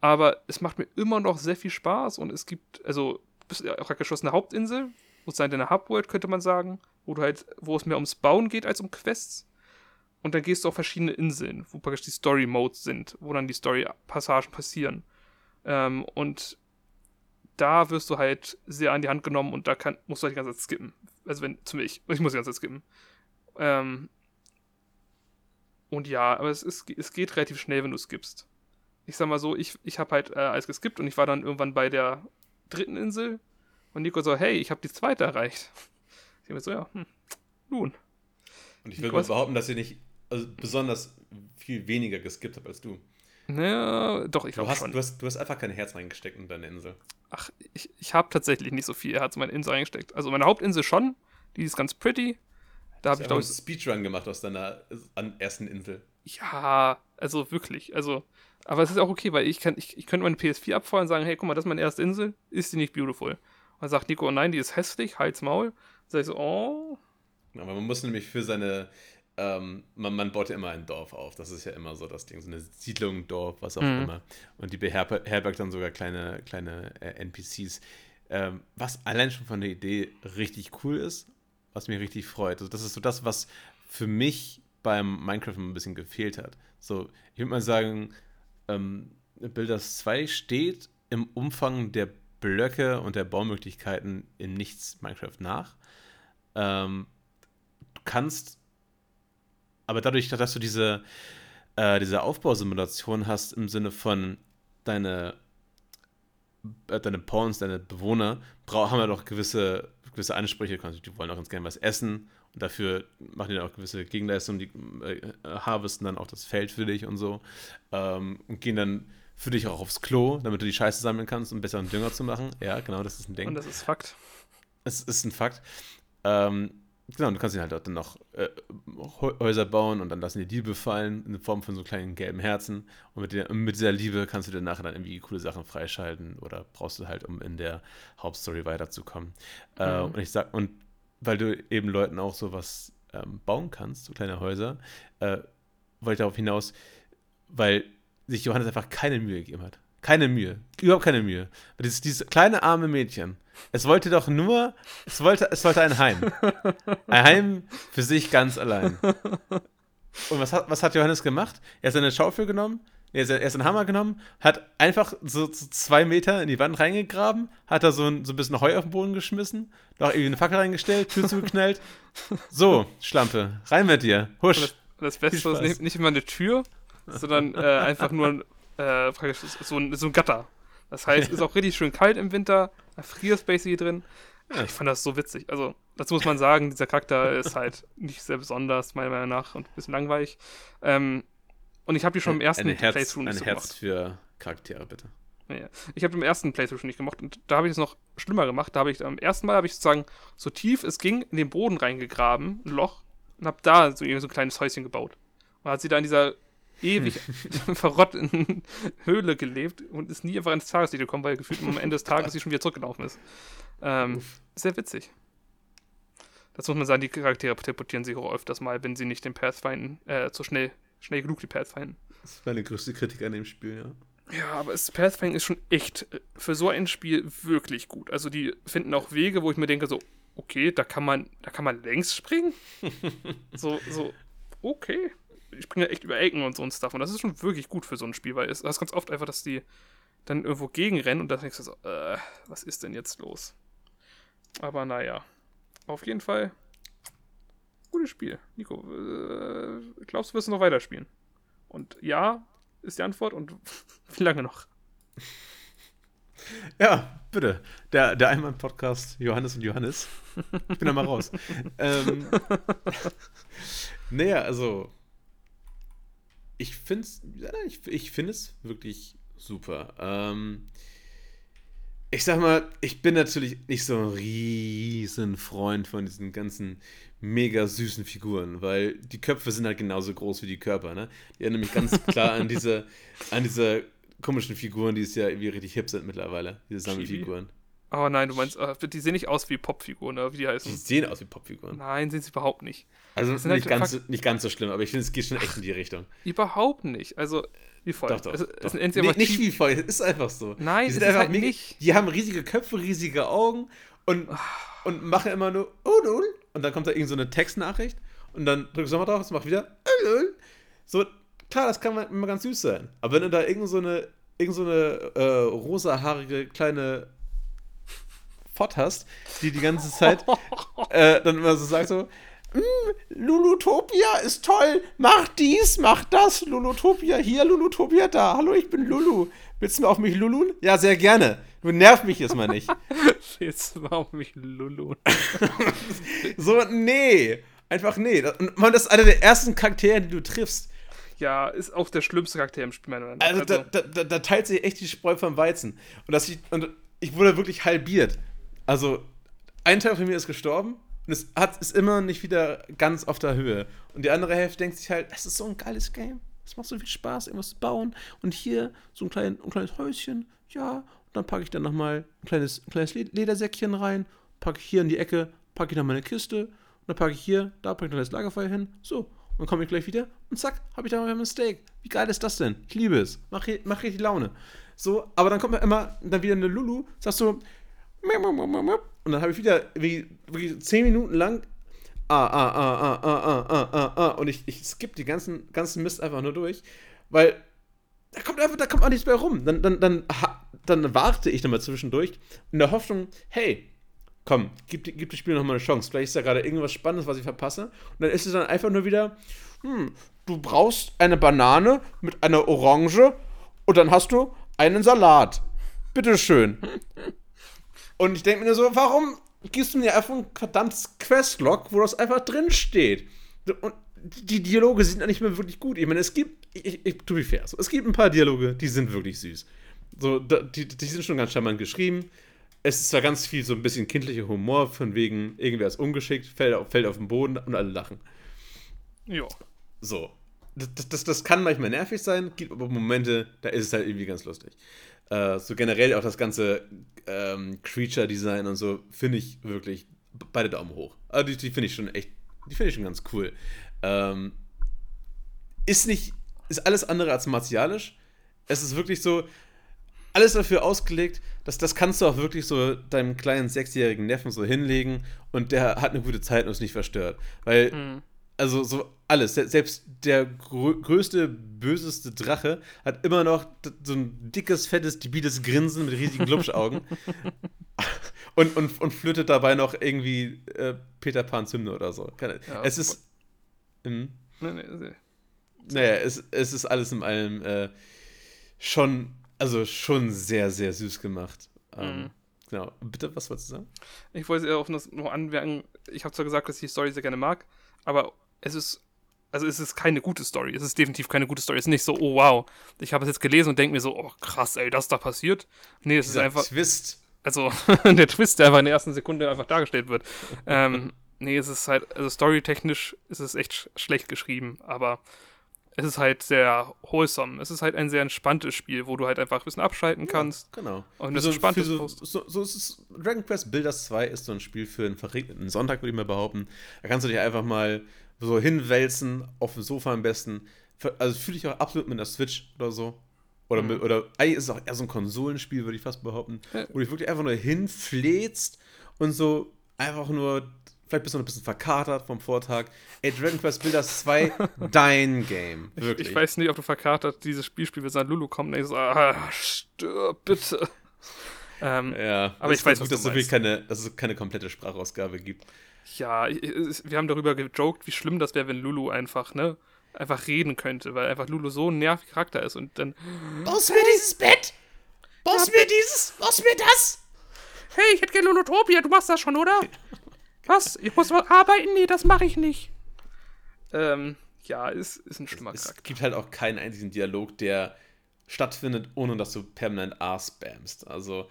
[SPEAKER 2] Aber es macht mir immer noch sehr viel Spaß und es gibt, also, du bist ja auch eine geschlossene Hauptinsel, sozusagen deine Hubworld, könnte man sagen, wo du halt, wo es mehr ums Bauen geht als um Quests. Und dann gehst du auf verschiedene Inseln, wo praktisch die Story-Modes sind, wo dann die Story-Passagen passieren. Ähm, und da wirst du halt sehr an die Hand genommen und da kann, musst du halt die ganze Zeit skippen. Also wenn, zum ich, ich muss die ganze Zeit skippen. Ähm, und ja, aber es, ist, es geht relativ schnell, wenn du skippst. Ich sag mal so, ich, ich habe halt äh, alles geskippt und ich war dann irgendwann bei der dritten Insel und Nico so, hey, ich habe die zweite erreicht. Ich hab mir so, ja, hm, nun.
[SPEAKER 1] Und ich will mal behaupten, dass ihr nicht also besonders viel weniger geskippt habt als du.
[SPEAKER 2] Naja, doch, ich glaube schon.
[SPEAKER 1] du, hast, du hast einfach kein Herz reingesteckt in deine Insel.
[SPEAKER 2] Ach, ich, ich habe tatsächlich nicht so viel Herz in meine Insel reingesteckt. Also meine Hauptinsel schon, die ist ganz pretty. Da habe ich, glaube
[SPEAKER 1] habe
[SPEAKER 2] ich,
[SPEAKER 1] einen Speedrun gemacht aus deiner ersten Insel.
[SPEAKER 2] Ja, also wirklich. Also, aber es ist auch okay, weil ich kann, ich, ich könnte meine PS4 abfeuern und sagen, hey, guck mal, das ist meine erste Insel, ist die nicht beautiful? Und dann sagt Nico, oh nein, die ist hässlich, halt's Maul. Dann sag ich so, oh,
[SPEAKER 1] Aber man muss nämlich für seine, ähm, man, man baut ja immer ein Dorf auf. Das ist ja immer so das Ding. So eine Siedlung, Dorf, was auch
[SPEAKER 2] Mhm.
[SPEAKER 1] immer. Und die beherbergt dann sogar kleine, kleine äh, NPCs. Ähm, was allein schon von der Idee richtig cool ist, was mich richtig freut. Also das ist so das, was für mich beim Minecraft ein bisschen gefehlt hat. So, ich würde mal sagen, ähm, Builders 2 steht im Umfang der Blöcke und der Baumöglichkeiten in nichts Minecraft nach. Ähm, du kannst, aber dadurch, dass du diese, äh, diese Aufbausimulation hast im Sinne von deine, äh, deine Pawns, deine Bewohner, haben ja doch gewisse, gewisse Ansprüche. Die wollen auch ganz gerne was essen und dafür machen die dann auch gewisse Gegenleistungen, die äh, harvesten dann auch das Feld für dich und so ähm, und gehen dann für dich auch aufs Klo, damit du die Scheiße sammeln kannst, um besseren Dünger zu machen. Ja, genau, das ist ein Ding.
[SPEAKER 2] Und das ist Fakt.
[SPEAKER 1] Es ist ein Fakt. Ähm, genau, du kannst ihnen halt dann noch äh, Häuser bauen und dann lassen die Liebe fallen in Form von so kleinen gelben Herzen. Und mit, der, mit dieser Liebe kannst du dir nachher dann irgendwie coole Sachen freischalten oder brauchst du halt, um in der Hauptstory weiterzukommen. Äh,
[SPEAKER 2] Mhm.
[SPEAKER 1] und ich sag, und weil du eben Leuten auch sowas ähm, bauen kannst, so kleine Häuser, äh, wollte ich darauf hinaus, weil sich Johannes einfach keine Mühe gegeben hat. Keine Mühe. Überhaupt keine Mühe. Dieses, dieses kleine arme Mädchen. Es wollte doch nur, es wollte, es wollte ein Heim. Ein Heim für sich ganz allein. Und was hat, was hat Johannes gemacht? Er hat seine Schaufel genommen, er hat seinen Hammer genommen, hat einfach so, so zwei Meter in die Wand reingegraben, hat da so ein, so ein bisschen Heu auf den Boden geschmissen, noch irgendwie eine Fackel reingestellt, Tür zugeknallt. So, Schlampe, rein mit dir. Husch.
[SPEAKER 2] Das, das Beste ist nicht, nicht immer eine Tür, sondern äh, einfach nur äh, praktisch so ein, so ein Gatter. Das heißt, ist auch richtig schön kalt im Winter, da frierst basically drin. Ich fand das so witzig. Also, dazu muss man sagen, dieser Charakter ist halt nicht sehr besonders, meiner Meinung nach, und ein bisschen langweilig. Ähm, und ich habe die schon im ersten
[SPEAKER 1] ein Herz,
[SPEAKER 2] Playthrough nicht
[SPEAKER 1] ein
[SPEAKER 2] so
[SPEAKER 1] Herz
[SPEAKER 2] gemacht.
[SPEAKER 1] für Charaktere, bitte.
[SPEAKER 2] Ja, Ich habe im ersten Playthrough schon nicht gemacht und da habe ich es noch schlimmer gemacht. Da habe ich am ersten Mal habe ich sozusagen so tief es ging in den Boden reingegraben, ein Loch, und habe da so, irgendwie so ein kleines Häuschen gebaut. Und hat sie da in dieser ewig verrotteten Höhle gelebt und ist nie einfach ins Tageslicht gekommen, weil gefühlt am Ende des Tages sie schon wieder zurückgelaufen ist. Ähm, sehr witzig. Das muss man sagen, die Charaktere teleportieren sich auch öfters mal, wenn sie nicht den Path finden, äh, zu schnell, schnell genug die Path finden.
[SPEAKER 1] Das ist meine größte Kritik an dem Spiel, ja.
[SPEAKER 2] Ja, aber es, Pathfinder ist schon echt äh, für so ein Spiel wirklich gut. Also die finden auch Wege, wo ich mir denke, so, okay, da kann man, da kann man längs springen. so, so, okay. Ich springe echt über Ecken und so ein Stuff. Und das ist schon wirklich gut für so ein Spiel, weil es das ist ganz oft einfach, dass die dann irgendwo gegenrennen und dann denkst du so, äh, was ist denn jetzt los? Aber naja. Auf jeden Fall. Gutes Spiel. Nico, äh, glaubst du, wirst du noch weiterspielen? Und ja, ist die Antwort. Und wie lange noch?
[SPEAKER 1] Ja, bitte. Der, der Einmann-Podcast Johannes und Johannes. Ich bin da mal raus. ähm, naja, also. Ich finde es ich, ich find es wirklich super. Ähm, ich sag mal, ich bin natürlich nicht so ein riesen Freund von diesen ganzen mega süßen Figuren, weil die Köpfe sind halt genauso groß wie die Körper, ne? Die erinnern mich ganz klar an diese, an diese komischen Figuren, die es ja irgendwie richtig hip sind mittlerweile, diese Sammelfiguren.
[SPEAKER 2] Oh nein, du meinst, äh, die sehen nicht aus wie Popfiguren, oder wie die
[SPEAKER 1] Die
[SPEAKER 2] heißen.
[SPEAKER 1] sehen aus wie Popfiguren.
[SPEAKER 2] Nein, sehen sie überhaupt nicht.
[SPEAKER 1] Also
[SPEAKER 2] Das sind
[SPEAKER 1] nicht,
[SPEAKER 2] halt
[SPEAKER 1] ganz, so- nicht ganz so schlimm, aber ich finde, es geht schon echt in die Richtung.
[SPEAKER 2] Überhaupt nicht. Also, wie folgt.
[SPEAKER 1] Doch, doch.
[SPEAKER 2] Es,
[SPEAKER 1] doch.
[SPEAKER 2] es
[SPEAKER 1] Nee, nicht wie voll, es ist einfach so.
[SPEAKER 2] Nein,
[SPEAKER 1] die sind
[SPEAKER 2] ist
[SPEAKER 1] einfach
[SPEAKER 2] halt
[SPEAKER 1] mega,
[SPEAKER 2] nicht.
[SPEAKER 1] Die haben riesige Köpfe, riesige Augen und, und machen immer nur Ulul und dann kommt da irgend so eine Textnachricht und dann drückst du nochmal drauf, es macht wieder Ulul. So, klar, das kann immer ganz süß sein. Aber wenn du da irgend so eine, irgend so eine äh, rosahaarige kleine Fott hast, die die ganze Zeit äh, dann immer so sagt so, "Mm, Lulutopia ist toll, mach dies, mach das, Lulutopia hier, Lulutopia da, hallo, ich bin Lulu. Willst du mal auf mich lulun? Ja, sehr gerne. Du nervst mich jetzt mal nicht.
[SPEAKER 2] Jetzt war auf mich Lulu.
[SPEAKER 1] So, nee. Einfach nee. Das- Und man, das ist einer der ersten Charaktere, die du triffst.
[SPEAKER 2] Ja, ist auch der schlimmste Charakter im Spiel, meiner Meinung nach.
[SPEAKER 1] Also, da, da, da, da teilt sich echt die Spreu vom Weizen. Und, das, und ich wurde wirklich halbiert. Also, ein Teil von mir ist gestorben und es hat, ist immer nicht wieder ganz auf der Höhe. Und die andere Hälfte denkt sich halt, das ist so ein geiles Game. Es macht so viel Spaß, irgendwas zu bauen. Und hier so ein, klein, ein kleines Häuschen, ja. Und dann packe ich dann nochmal ein kleines, ein kleines Led- Ledersäckchen rein, packe ich hier in die Ecke, packe ich dann meine Kiste. Und dann packe ich hier, da packe ich noch das Lagerfeuer hin. So, und dann komme ich gleich wieder und zack, habe ich da mein Steak. Wie geil ist das denn? Ich liebe es. Mach, mach richtig Laune. So, aber dann kommt mir immer dann wieder eine Lulu, sagst du, und dann habe ich wieder wie, wie zehn Minuten lang ah, ah, ah, ah, ah, ah, ah, ah, ah, und ich, ich skippe die ganzen, ganzen Mist einfach nur durch, weil da kommt einfach, da kommt auch nichts mehr rum. Dann, dann, dann, dann warte ich nochmal zwischendurch in der Hoffnung, hey, komm, gib, gib dem Spiel nochmal eine Chance. Vielleicht ist da gerade irgendwas Spannendes, was ich verpasse. Und dann ist es dann einfach nur wieder, hm, du brauchst eine Banane mit einer Orange und dann hast du einen Salat. Bitteschön. Und ich denke mir nur so, warum gibst du mir einfach ein verdammtes Questlog, wo das einfach drin steht? Und die Dialoge sind ja nicht mehr wirklich gut. Ich meine, es gibt ich, ich, to be fair, so, es gibt ein paar Dialoge, die sind wirklich süß. So, die, die sind schon ganz charmant geschrieben. Es ist zwar ganz viel so ein bisschen kindlicher Humor, von wegen, irgendwer ist ungeschickt, fällt auf, fällt auf den Boden und alle lachen.
[SPEAKER 2] Ja.
[SPEAKER 1] So. Das, das, das kann manchmal nervig sein, gibt aber Momente, da ist es halt irgendwie ganz lustig. Äh, so generell auch das ganze ähm, Creature-Design und so finde ich wirklich beide Daumen hoch. Also die, die finde ich schon echt, die finde ich schon ganz cool. Ähm, ist nicht, ist alles andere als martialisch. Es ist wirklich so, alles dafür ausgelegt, dass das kannst du auch wirklich so deinem kleinen sechsjährigen Neffen so hinlegen und der hat eine gute Zeit und ist nicht verstört. Weil, mhm. also so alles, selbst der grö größte, böseste Drache hat immer noch so ein dickes, fettes, debiles Grinsen mit riesigen Glubschaugen und, und, und flötet dabei noch irgendwie äh, Peter Pan's Hymne oder so. Ja, es ist. Mh, nee, nee, nee. Naja, es, es ist alles in allem äh, schon also schon sehr, sehr süß gemacht. Ähm, mhm. Genau. Bitte, was wolltest du sagen?
[SPEAKER 2] Ich wollte ja auch noch anmerken, ich habe zwar gesagt, dass ich die Story sehr gerne mag, aber es ist, also es ist keine gute Story. Es ist definitiv keine gute Story. Es ist nicht so, oh wow, ich habe es jetzt gelesen und denke mir so, oh krass, ey, das da passiert. Nee, es Dieser ist einfach.
[SPEAKER 1] Twist.
[SPEAKER 2] Also, der Twist, der einfach in der ersten Sekunde einfach dargestellt wird. ähm, nee, es ist halt, also storytechnisch ist es echt schlecht geschrieben, aber es ist halt sehr wholesome. Es ist halt ein sehr entspanntes Spiel, wo du halt einfach ein bisschen abschalten kannst.
[SPEAKER 1] Ja, genau.
[SPEAKER 2] Und das so, entspannt ist.
[SPEAKER 1] So, so, so ist es, Dragon Quest Builders 2 ist so ein Spiel für einen verregneten Sonntag, würde ich mal behaupten. Da kannst du dich einfach mal so hinwälzen, auf dem Sofa am besten. Also fühle ich auch absolut mit einer Switch oder so. Oder, mhm. mit, oder eigentlich ist es auch eher so ein Konsolenspiel, würde ich fast behaupten. Wo du dich wirklich einfach nur hinfläzt und so einfach nur Vielleicht bist du noch ein bisschen verkatert vom Vortag. Ey, Dragon Quest Builders 2, dein Game.
[SPEAKER 2] Wirklich. Ich, ich, weiß nicht, ob du verkatert dieses Spiel spielst, wenn Lulu kommt und ich so, ah, stirb bitte.
[SPEAKER 1] Ähm, ja, aber ich weiß, gut, dass, es keine, dass es keine komplette Sprachausgabe gibt.
[SPEAKER 2] Ja, wir haben darüber gejoked, wie schlimm das wäre, wenn Lulu einfach, ne, einfach reden könnte, weil einfach Lulu so ein nerviger Charakter ist und dann.
[SPEAKER 3] Baust mir dieses Bett! Baust ja, mir dieses! Baust mir das!
[SPEAKER 2] Hey, ich hätte gerne Lulotopia, du machst das schon, oder? Was? Ich muss mal arbeiten? Nee, das mache ich nicht. Ähm, ja, ist, ist ein schlimmer
[SPEAKER 1] es, Es gibt halt auch keinen einzigen Dialog, der stattfindet, ohne dass du permanent A spammst. Also.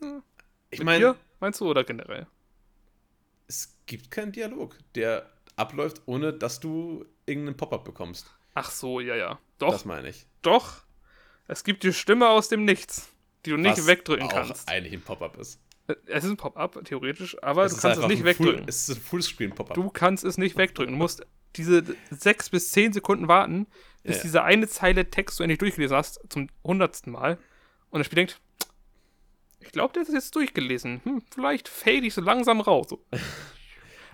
[SPEAKER 2] Hm. Ich meine. Meinst du oder generell?
[SPEAKER 1] Es gibt keinen Dialog, der abläuft, ohne dass du irgendeinen Pop-up bekommst.
[SPEAKER 2] Ach so, ja, ja. Doch.
[SPEAKER 1] Das meine ich.
[SPEAKER 2] Doch. Es gibt die Stimme aus dem Nichts, die du nicht Was wegdrücken kannst.
[SPEAKER 1] eigentlich ein Pop-up ist.
[SPEAKER 2] Es ist ein Pop-up, theoretisch, aber es du kannst es nicht wegdrücken.
[SPEAKER 1] Full, es ist ein Fullscreen-Pop-up.
[SPEAKER 2] Du kannst es nicht wegdrücken. Du musst diese sechs bis zehn Sekunden warten, bis ja, diese eine Zeile Text du endlich durchgelesen hast, zum hundertsten Mal. Und das Spiel denkt, ich glaube, der ist jetzt durchgelesen. Hm, vielleicht fade ich so langsam raus. So.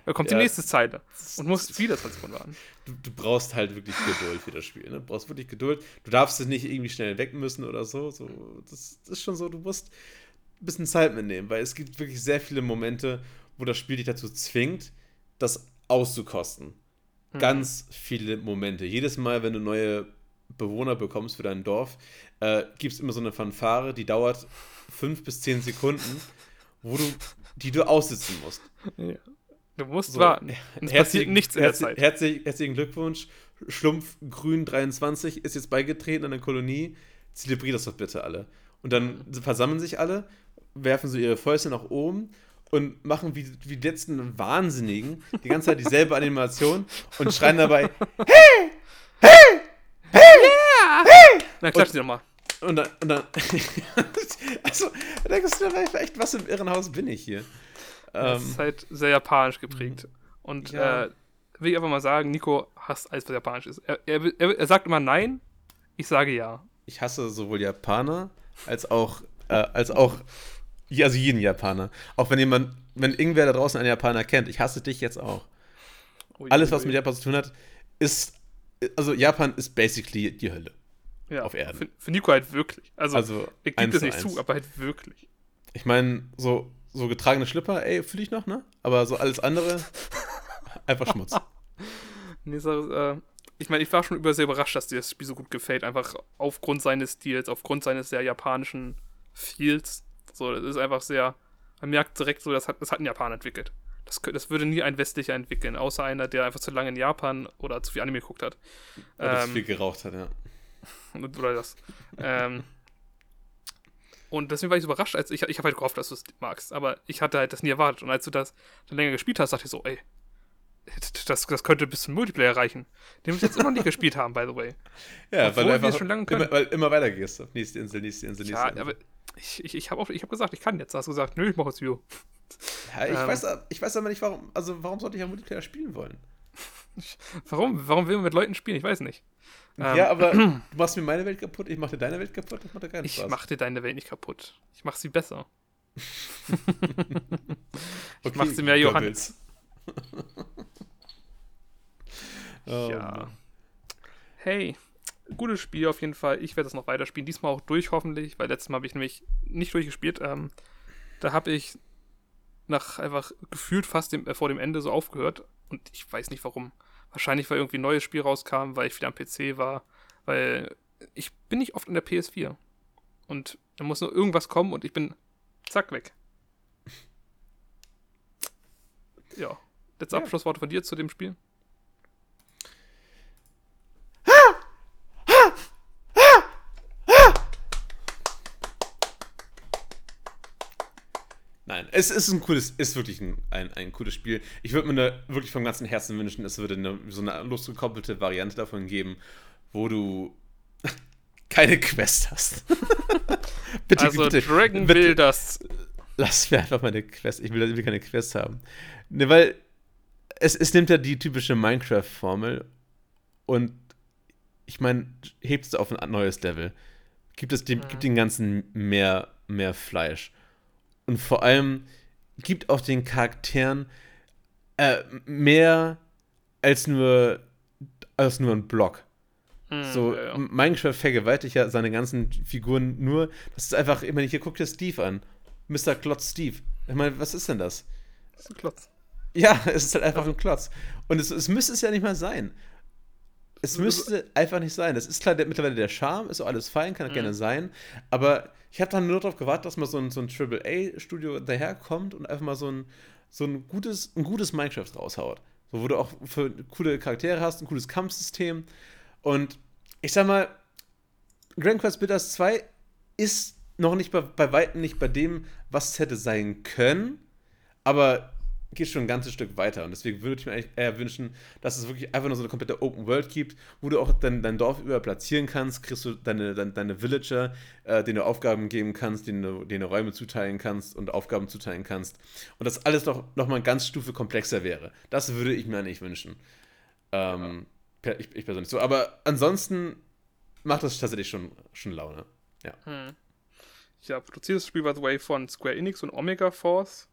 [SPEAKER 2] Da kommt ja, die nächste Zeile und musst wieder 20 Sekunden warten.
[SPEAKER 1] Du, du, brauchst halt wirklich Geduld für das Spiel. Ne? Du brauchst wirklich Geduld. Du darfst es nicht irgendwie schnell weg müssen oder so. so das, das ist schon so, du musst ein bisschen Zeit mitnehmen, weil es gibt wirklich sehr viele Momente, wo das Spiel dich dazu zwingt, das auszukosten. Mhm. Ganz viele Momente. Jedes Mal, wenn du neue Bewohner bekommst für dein Dorf, äh, gibt es immer so eine Fanfare, die dauert fünf bis zehn Sekunden, wo du, die du aussitzen musst.
[SPEAKER 2] Ja. Du musst so, warten.
[SPEAKER 1] Es passiert nichts in der Zeit. Herzlich, herzlichen Glückwunsch. Schlumpfgrün 23 ist jetzt beigetreten an der Kolonie. Zelebriert das doch bitte alle. Und dann versammeln sich alle werfen so ihre Fäuste nach oben und machen wie, wie die letzten Wahnsinnigen die ganze Zeit dieselbe Animation und schreien dabei: Hey! Hey! Hey!
[SPEAKER 2] Yeah! Hey! Na, klatsch doch mal.
[SPEAKER 1] Und dann, und dann also, da denkst du dir echt, was im Irrenhaus bin ich hier?
[SPEAKER 2] Das ist ähm, halt sehr japanisch geprägt. Und ja. äh, will ich einfach mal sagen, Nico hasst alles, was japanisch ist. Er, er, er, sagt immer nein, ich sage ja.
[SPEAKER 1] Ich hasse sowohl Japaner als auch, äh, als auch also jeden Japaner. Auch wenn jemand, wenn irgendwer da draußen einen Japaner kennt, ich hasse dich jetzt auch. Ui, Alles, was mit Japan zu tun hat, ist, also Japan ist basically die Hölle. Ja, auf Erden.
[SPEAKER 2] Für, für Nico halt wirklich. Also, also er gibt es nicht zu, aber halt wirklich.
[SPEAKER 1] Ich meine, so, so getragene Schlipper, ey, fühle ich noch, ne? Aber so alles andere, einfach Schmutz.
[SPEAKER 2] nee, so, äh, ich meine, ich war schon über sehr überrascht, dass dir das Spiel so gut gefällt. Einfach aufgrund seines Stils, aufgrund seines sehr japanischen Feels. So, das ist einfach sehr, man merkt direkt so, das hat, das hat ein Japan entwickelt. Das, das würde nie ein westlicher entwickeln, außer einer, der einfach zu lange in Japan oder zu viel Anime geguckt hat.
[SPEAKER 1] Oder zu
[SPEAKER 2] Ähm,
[SPEAKER 1] viel geraucht hat, ja.
[SPEAKER 2] Oder das. ähm, und deswegen war ich so überrascht, als ich, ich habe halt gehofft, dass du es magst, aber ich hatte halt das nie erwartet. Und als du das dann länger gespielt hast, dachte ich so, ey, das, das könnte bis zum Multiplayer reichen. Den wir jetzt immer noch nicht gespielt haben, by the way.
[SPEAKER 1] Ja,
[SPEAKER 2] Obwohl
[SPEAKER 1] weil du
[SPEAKER 2] wir
[SPEAKER 1] einfach
[SPEAKER 2] schon lange können.
[SPEAKER 1] immer, weil immer weiter gehst. Auf Nächste Insel, nächste Insel, nächste
[SPEAKER 2] Ja,
[SPEAKER 1] Insel.
[SPEAKER 2] aber ich, ich, ich habe hab gesagt, ich kann jetzt. Da hast du gesagt, nö, ich mache jetzt View.
[SPEAKER 1] ja, ich,
[SPEAKER 2] ähm,
[SPEAKER 1] weiß, ich weiß aber nicht, warum, also warum sollte ich ja Multiplayer spielen wollen?
[SPEAKER 2] Warum? Warum will man mit Leuten spielen? Ich weiß nicht. Ähm,
[SPEAKER 1] ja, aber du machst mir meine Welt kaputt, ich mach dir deine Welt kaputt, das macht ja keinen
[SPEAKER 2] Ich
[SPEAKER 1] Spaß.
[SPEAKER 2] mach dir deine Welt nicht kaputt. Ich mach sie besser.
[SPEAKER 1] okay,
[SPEAKER 2] mach sie mehr
[SPEAKER 1] Goebbels. oh,
[SPEAKER 2] ja.
[SPEAKER 1] Mann.
[SPEAKER 2] Hey, gutes Spiel auf jeden Fall. Ich werde das noch weiterspielen. Diesmal auch durch, hoffentlich, weil letztes Mal habe ich nämlich nicht durchgespielt. Ähm, da habe ich nach einfach gefühlt fast dem, äh, vor dem Ende so aufgehört. Und ich weiß nicht warum. Wahrscheinlich, weil irgendwie ein neues Spiel rauskam, weil ich wieder am PC war. Weil ich bin nicht oft in der PS4. Und da muss nur irgendwas kommen und ich bin zack weg. Ja. Letzte
[SPEAKER 1] Ja.
[SPEAKER 2] Abschlussworte von dir zu dem Spiel?
[SPEAKER 1] Es ist ein cooles, ist wirklich ein, ein, ein cooles Spiel. Ich würde mir da wirklich vom ganzen Herzen wünschen, es würde eine, so eine losgekoppelte Variante davon geben, wo du keine Quest hast. bitte,
[SPEAKER 2] also
[SPEAKER 1] bitte,
[SPEAKER 2] Dragon
[SPEAKER 1] bitte,
[SPEAKER 2] will das.
[SPEAKER 1] Lass mir einfach meine Quest. Ich will, ich will keine Quest haben. Ne, weil es, es nimmt ja die typische Minecraft-Formel und ich meine, hebt es auf ein neues Level. Gibt es dem,
[SPEAKER 2] Mhm.
[SPEAKER 1] gibt den ganzen mehr, mehr Fleisch. Und vor allem gibt auch den Charakteren äh, mehr als nur, als nur ein Block.
[SPEAKER 2] Hm,
[SPEAKER 1] So,
[SPEAKER 2] ja, ja.
[SPEAKER 1] Minecraft vergewaltigt ja seine ganzen Figuren nur. Das ist einfach, ich meine, hier guckt dir Steve an. Mr. Klotz Steve. Ich meine, was ist denn das?
[SPEAKER 2] Das ist ein Klotz.
[SPEAKER 1] Ja, es ist halt einfach ein Klotz. Und es, es müsste es ja nicht mal sein. Es müsste einfach nicht sein. Das ist klar, der, mittlerweile der Charme, ist so alles fein, kann
[SPEAKER 2] Mhm.
[SPEAKER 1] gerne sein. Aber ich habe dann nur darauf gewartet, dass mal so ein, so ein AAA-Studio daherkommt und einfach mal so ein, so ein gutes, ein gutes Minecraft raushaut. So, wo du auch für coole Charaktere hast, ein cooles Kampfsystem. Und ich sag mal, Grand Quest Builders 2 ist noch nicht bei, bei weitem nicht bei dem, was es hätte sein können, aber geht schon ein ganzes Stück weiter. Und deswegen würde ich mir eigentlich eher wünschen, dass es wirklich einfach nur so eine komplette Open World gibt, wo du auch dein, dein Dorf über platzieren kannst, kriegst du deine, deine, deine Villager, äh, denen du Aufgaben geben kannst, denen du, denen du Räume zuteilen kannst und Aufgaben zuteilen kannst. Und das alles doch nochmal eine ganz Stufe komplexer wäre. Das würde ich mir eigentlich wünschen. Ähm, per- ich, ich persönlich so. Aber ansonsten macht das tatsächlich schon, schon Laune. Ja.
[SPEAKER 2] Hm. Ja, produziert das Spiel, by the way, von Square Enix und Omega Force.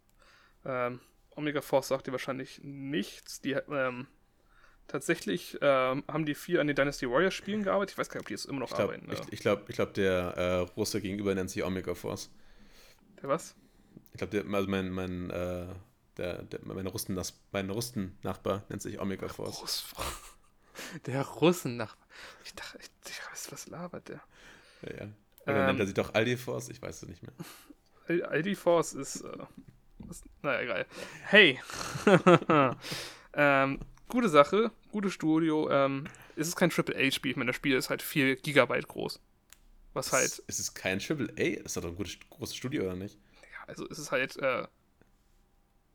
[SPEAKER 2] Ähm, Omega Force sagt dir wahrscheinlich nichts. Die, ähm, tatsächlich ähm, haben die viel an den Dynasty Warriors Spielen gearbeitet. Ich weiß gar nicht, ob die jetzt immer noch
[SPEAKER 1] Ich glaube,
[SPEAKER 2] arbeiten.
[SPEAKER 1] ich, ich glaub, ich glaub, der äh, Russe gegenüber nennt sich Omega Force.
[SPEAKER 2] Der was?
[SPEAKER 1] Ich glaube, also mein, mein, äh, der, der, meine Russen, mein Russen-Nachbar nennt sich Omega Force.
[SPEAKER 2] Russ der Russen-Nachbar. Ich dachte, ich, ich weiß, was labert der?
[SPEAKER 1] Ja, ja. Oder
[SPEAKER 2] Ähm.
[SPEAKER 1] nennt er sich doch Aldi Force? Ich weiß es nicht mehr.
[SPEAKER 2] Al- ID Force ist. Äh, ist naja, egal. Hey! ähm, gute Sache, gutes Studio. Ähm, es ist kein AAA-Spiel. Ich meine, das Spiel ist halt 4 Gigabyte groß. Was halt.
[SPEAKER 1] Ist, ist es kein Triple A? Ist das doch ein gutes, großes Studio, oder nicht?
[SPEAKER 2] Ja, also es ist halt äh,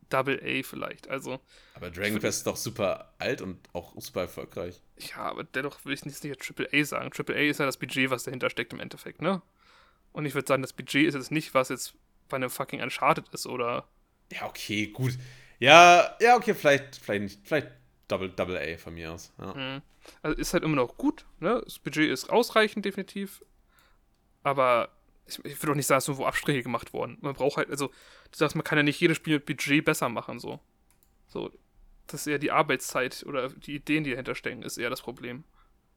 [SPEAKER 2] Double A vielleicht. Also,
[SPEAKER 1] Aber Dragon Quest ist doch super alt und auch super erfolgreich.
[SPEAKER 2] ja, aber dennoch will ich nicht nicht Triple A sagen. Triple A ist ja das Budget, was dahinter steckt im Endeffekt, ne? Und ich würde sagen, das Budget ist jetzt nicht, was jetzt bei einem fucking Uncharted ist oder.
[SPEAKER 1] Ja, okay, gut. Ja, ja, okay, vielleicht, vielleicht nicht. Vielleicht Double, Double A von mir aus. Ja.
[SPEAKER 2] Mhm. Also ist halt immer noch gut, ne? Das Budget ist ausreichend, definitiv. Aber ich, ich will doch nicht sagen, dass irgendwo Abstriche gemacht wurden. Man braucht halt, also, du sagst, man kann ja nicht jedes Spiel mit Budget besser machen, so. So. Das ist eher die Arbeitszeit oder die Ideen, die dahinter stecken, ist eher das Problem.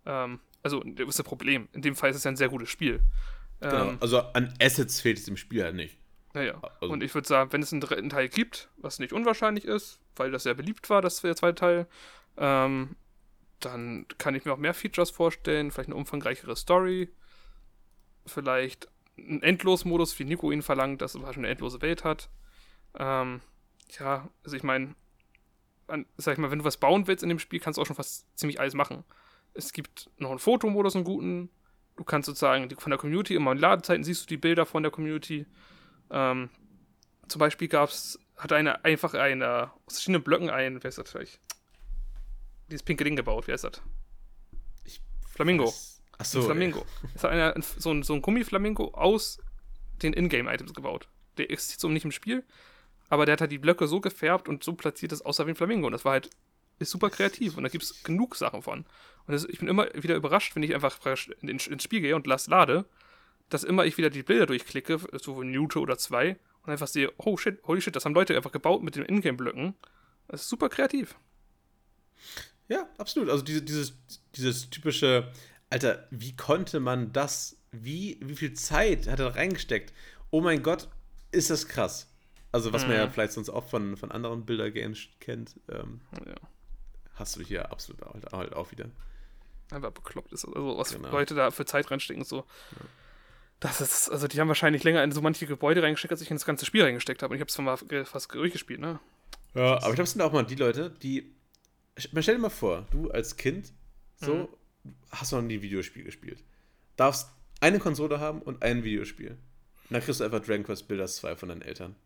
[SPEAKER 2] Ähm, also, das ist das Problem. In dem Fall ist es ja ein sehr gutes Spiel.
[SPEAKER 1] Genau.
[SPEAKER 2] Ähm,
[SPEAKER 1] Also an Assets fehlt es dem Spiel halt nicht.
[SPEAKER 2] Naja.
[SPEAKER 1] also-
[SPEAKER 2] Und ich würde sagen, wenn es einen dritten Teil gibt, was nicht unwahrscheinlich ist, weil das sehr beliebt war, das der zweite Teil, ähm, dann kann ich mir auch mehr Features vorstellen, vielleicht eine umfangreichere Story, vielleicht einen Endlosmodus, wie Nico ihn verlangt, dass es schon eine endlose Welt hat. Ähm, ja, also ich meine, sag ich mal, wenn du was bauen willst in dem Spiel, kannst du auch schon fast ziemlich alles machen. Es gibt noch einen Fotomodus, einen guten. Du kannst sozusagen von der Community immer in Ladezeiten siehst du die Bilder von der Community. Ähm, zum Beispiel gab es, hat eine einfach eine aus verschiedenen Blöcken ein, wer ist das vielleicht? Dieses pinke Ding gebaut, wer ist das?
[SPEAKER 1] Ich
[SPEAKER 2] Flamingo.
[SPEAKER 1] weiß- Ach so.
[SPEAKER 2] ein Flamingo. Es hat einer, so, ein, so ein Gummiflamingo aus den Ingame-Items gebaut. Der existiert so nicht im Spiel, aber der hat halt die Blöcke so gefärbt und so platziert, dass es aussah wie ein Flamingo. Und das war halt ist super kreativ und da gibt es genug Sachen von. Und das, ich bin immer wieder überrascht, wenn ich einfach in, ins Spiel gehe und las lade, dass immer ich wieder die Bilder durchklicke, so eine Minute oder zwei, und einfach sehe, oh shit, holy shit, das haben Leute einfach gebaut mit den Ingame-Blöcken. Das ist super kreativ.
[SPEAKER 1] Ja, absolut. Also diese, dieses, dieses typische, Alter, wie konnte man das, wie, wie viel Zeit hat er da reingesteckt? Oh mein Gott, ist das krass. Also was man ja
[SPEAKER 2] Mhm.
[SPEAKER 1] vielleicht sonst auch von, von anderen Bilder-Games kennt, ähm,
[SPEAKER 2] Ja.
[SPEAKER 1] hast du hier absolut halt, halt auch wieder.
[SPEAKER 2] einfach bekloppt ist. Also was
[SPEAKER 1] Genau.
[SPEAKER 2] Leute da für Zeit reinstecken, so. Das ist, also die haben wahrscheinlich länger in so manche Gebäude reingesteckt, als ich in das ganze Spiel reingesteckt habe. Und ich habe es mal fast durchgespielt, ne?
[SPEAKER 1] Ja, aber ich glaube, es sind auch mal die Leute, die. Man stell dir mal vor, du als Kind, so, hast noch nie ein Videospiel gespielt. Darfst eine Konsole haben und ein Videospiel. Und dann kriegst du einfach Dragon Quest Builders 2 von deinen Eltern.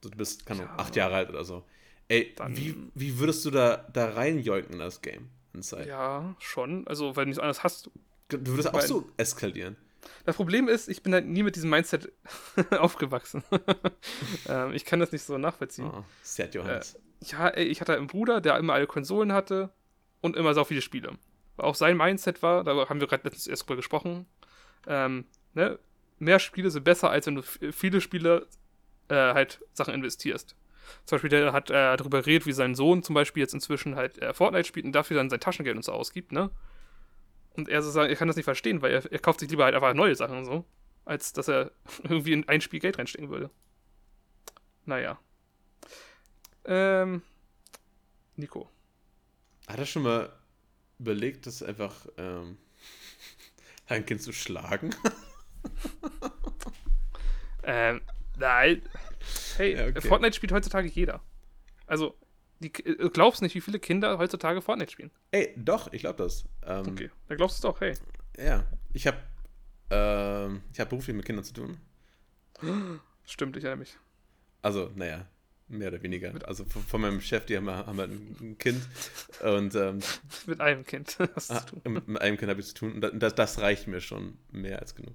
[SPEAKER 1] Du bist, keine Ahnung,
[SPEAKER 2] Ja.
[SPEAKER 1] acht Jahre alt oder so. Ey,
[SPEAKER 2] Dann-
[SPEAKER 1] wie, wie würdest du da, da reinjoinken in das Game? In Zeit?
[SPEAKER 2] Ja, schon. Also, weil du nichts anderes hast.
[SPEAKER 1] Du würdest auch so eskalieren.
[SPEAKER 2] Das Problem ist, ich bin halt nie mit diesem Mindset aufgewachsen. ähm, ich kann das nicht so nachvollziehen.
[SPEAKER 1] Oh, sad Johannes.
[SPEAKER 2] Ja, ey, ich hatte einen Bruder, der immer alle Konsolen hatte und immer so viele Spiele. Auch sein Mindset war, da haben wir gerade letztens erst drüber gesprochen, ähm, ne, mehr Spiele sind besser, als wenn du viele Spiele äh, halt Sachen investierst. Zum Beispiel, der hat äh, darüber geredet, wie sein Sohn zum Beispiel jetzt inzwischen halt äh, Fortnite spielt und dafür dann sein Taschengeld und so ausgibt, ne? Und er so sagt, er kann das nicht verstehen, weil er, er kauft sich lieber halt einfach neue Sachen und so, als dass er irgendwie in ein Spiel Geld reinstecken würde. Naja. Ähm. Nico.
[SPEAKER 1] Hat er schon mal überlegt, das einfach ähm, ein Kind zu schlagen?
[SPEAKER 2] Ähm, nein. Hey,
[SPEAKER 1] Ja, okay.
[SPEAKER 2] Fortnite spielt heutzutage jeder. Also, die, äh, glaubst nicht, wie viele Kinder heutzutage Fortnite spielen.
[SPEAKER 1] Ey, doch, ich glaube das. Ähm,
[SPEAKER 2] Okay, dann glaubst du es doch, hey.
[SPEAKER 1] Ja, ich habe ich habe beruflich mit Kindern zu tun.
[SPEAKER 2] Stimmt, ich erinnere mich.
[SPEAKER 1] Also, naja, mehr oder weniger. Also von, von meinem Chef, die haben, haben halt ein Kind und ähm,
[SPEAKER 2] Mit einem Kind hast du
[SPEAKER 1] ah,
[SPEAKER 2] zu tun.
[SPEAKER 1] mit, mit einem Kind habe ich zu tun und da- das, das reicht mir schon mehr als genug.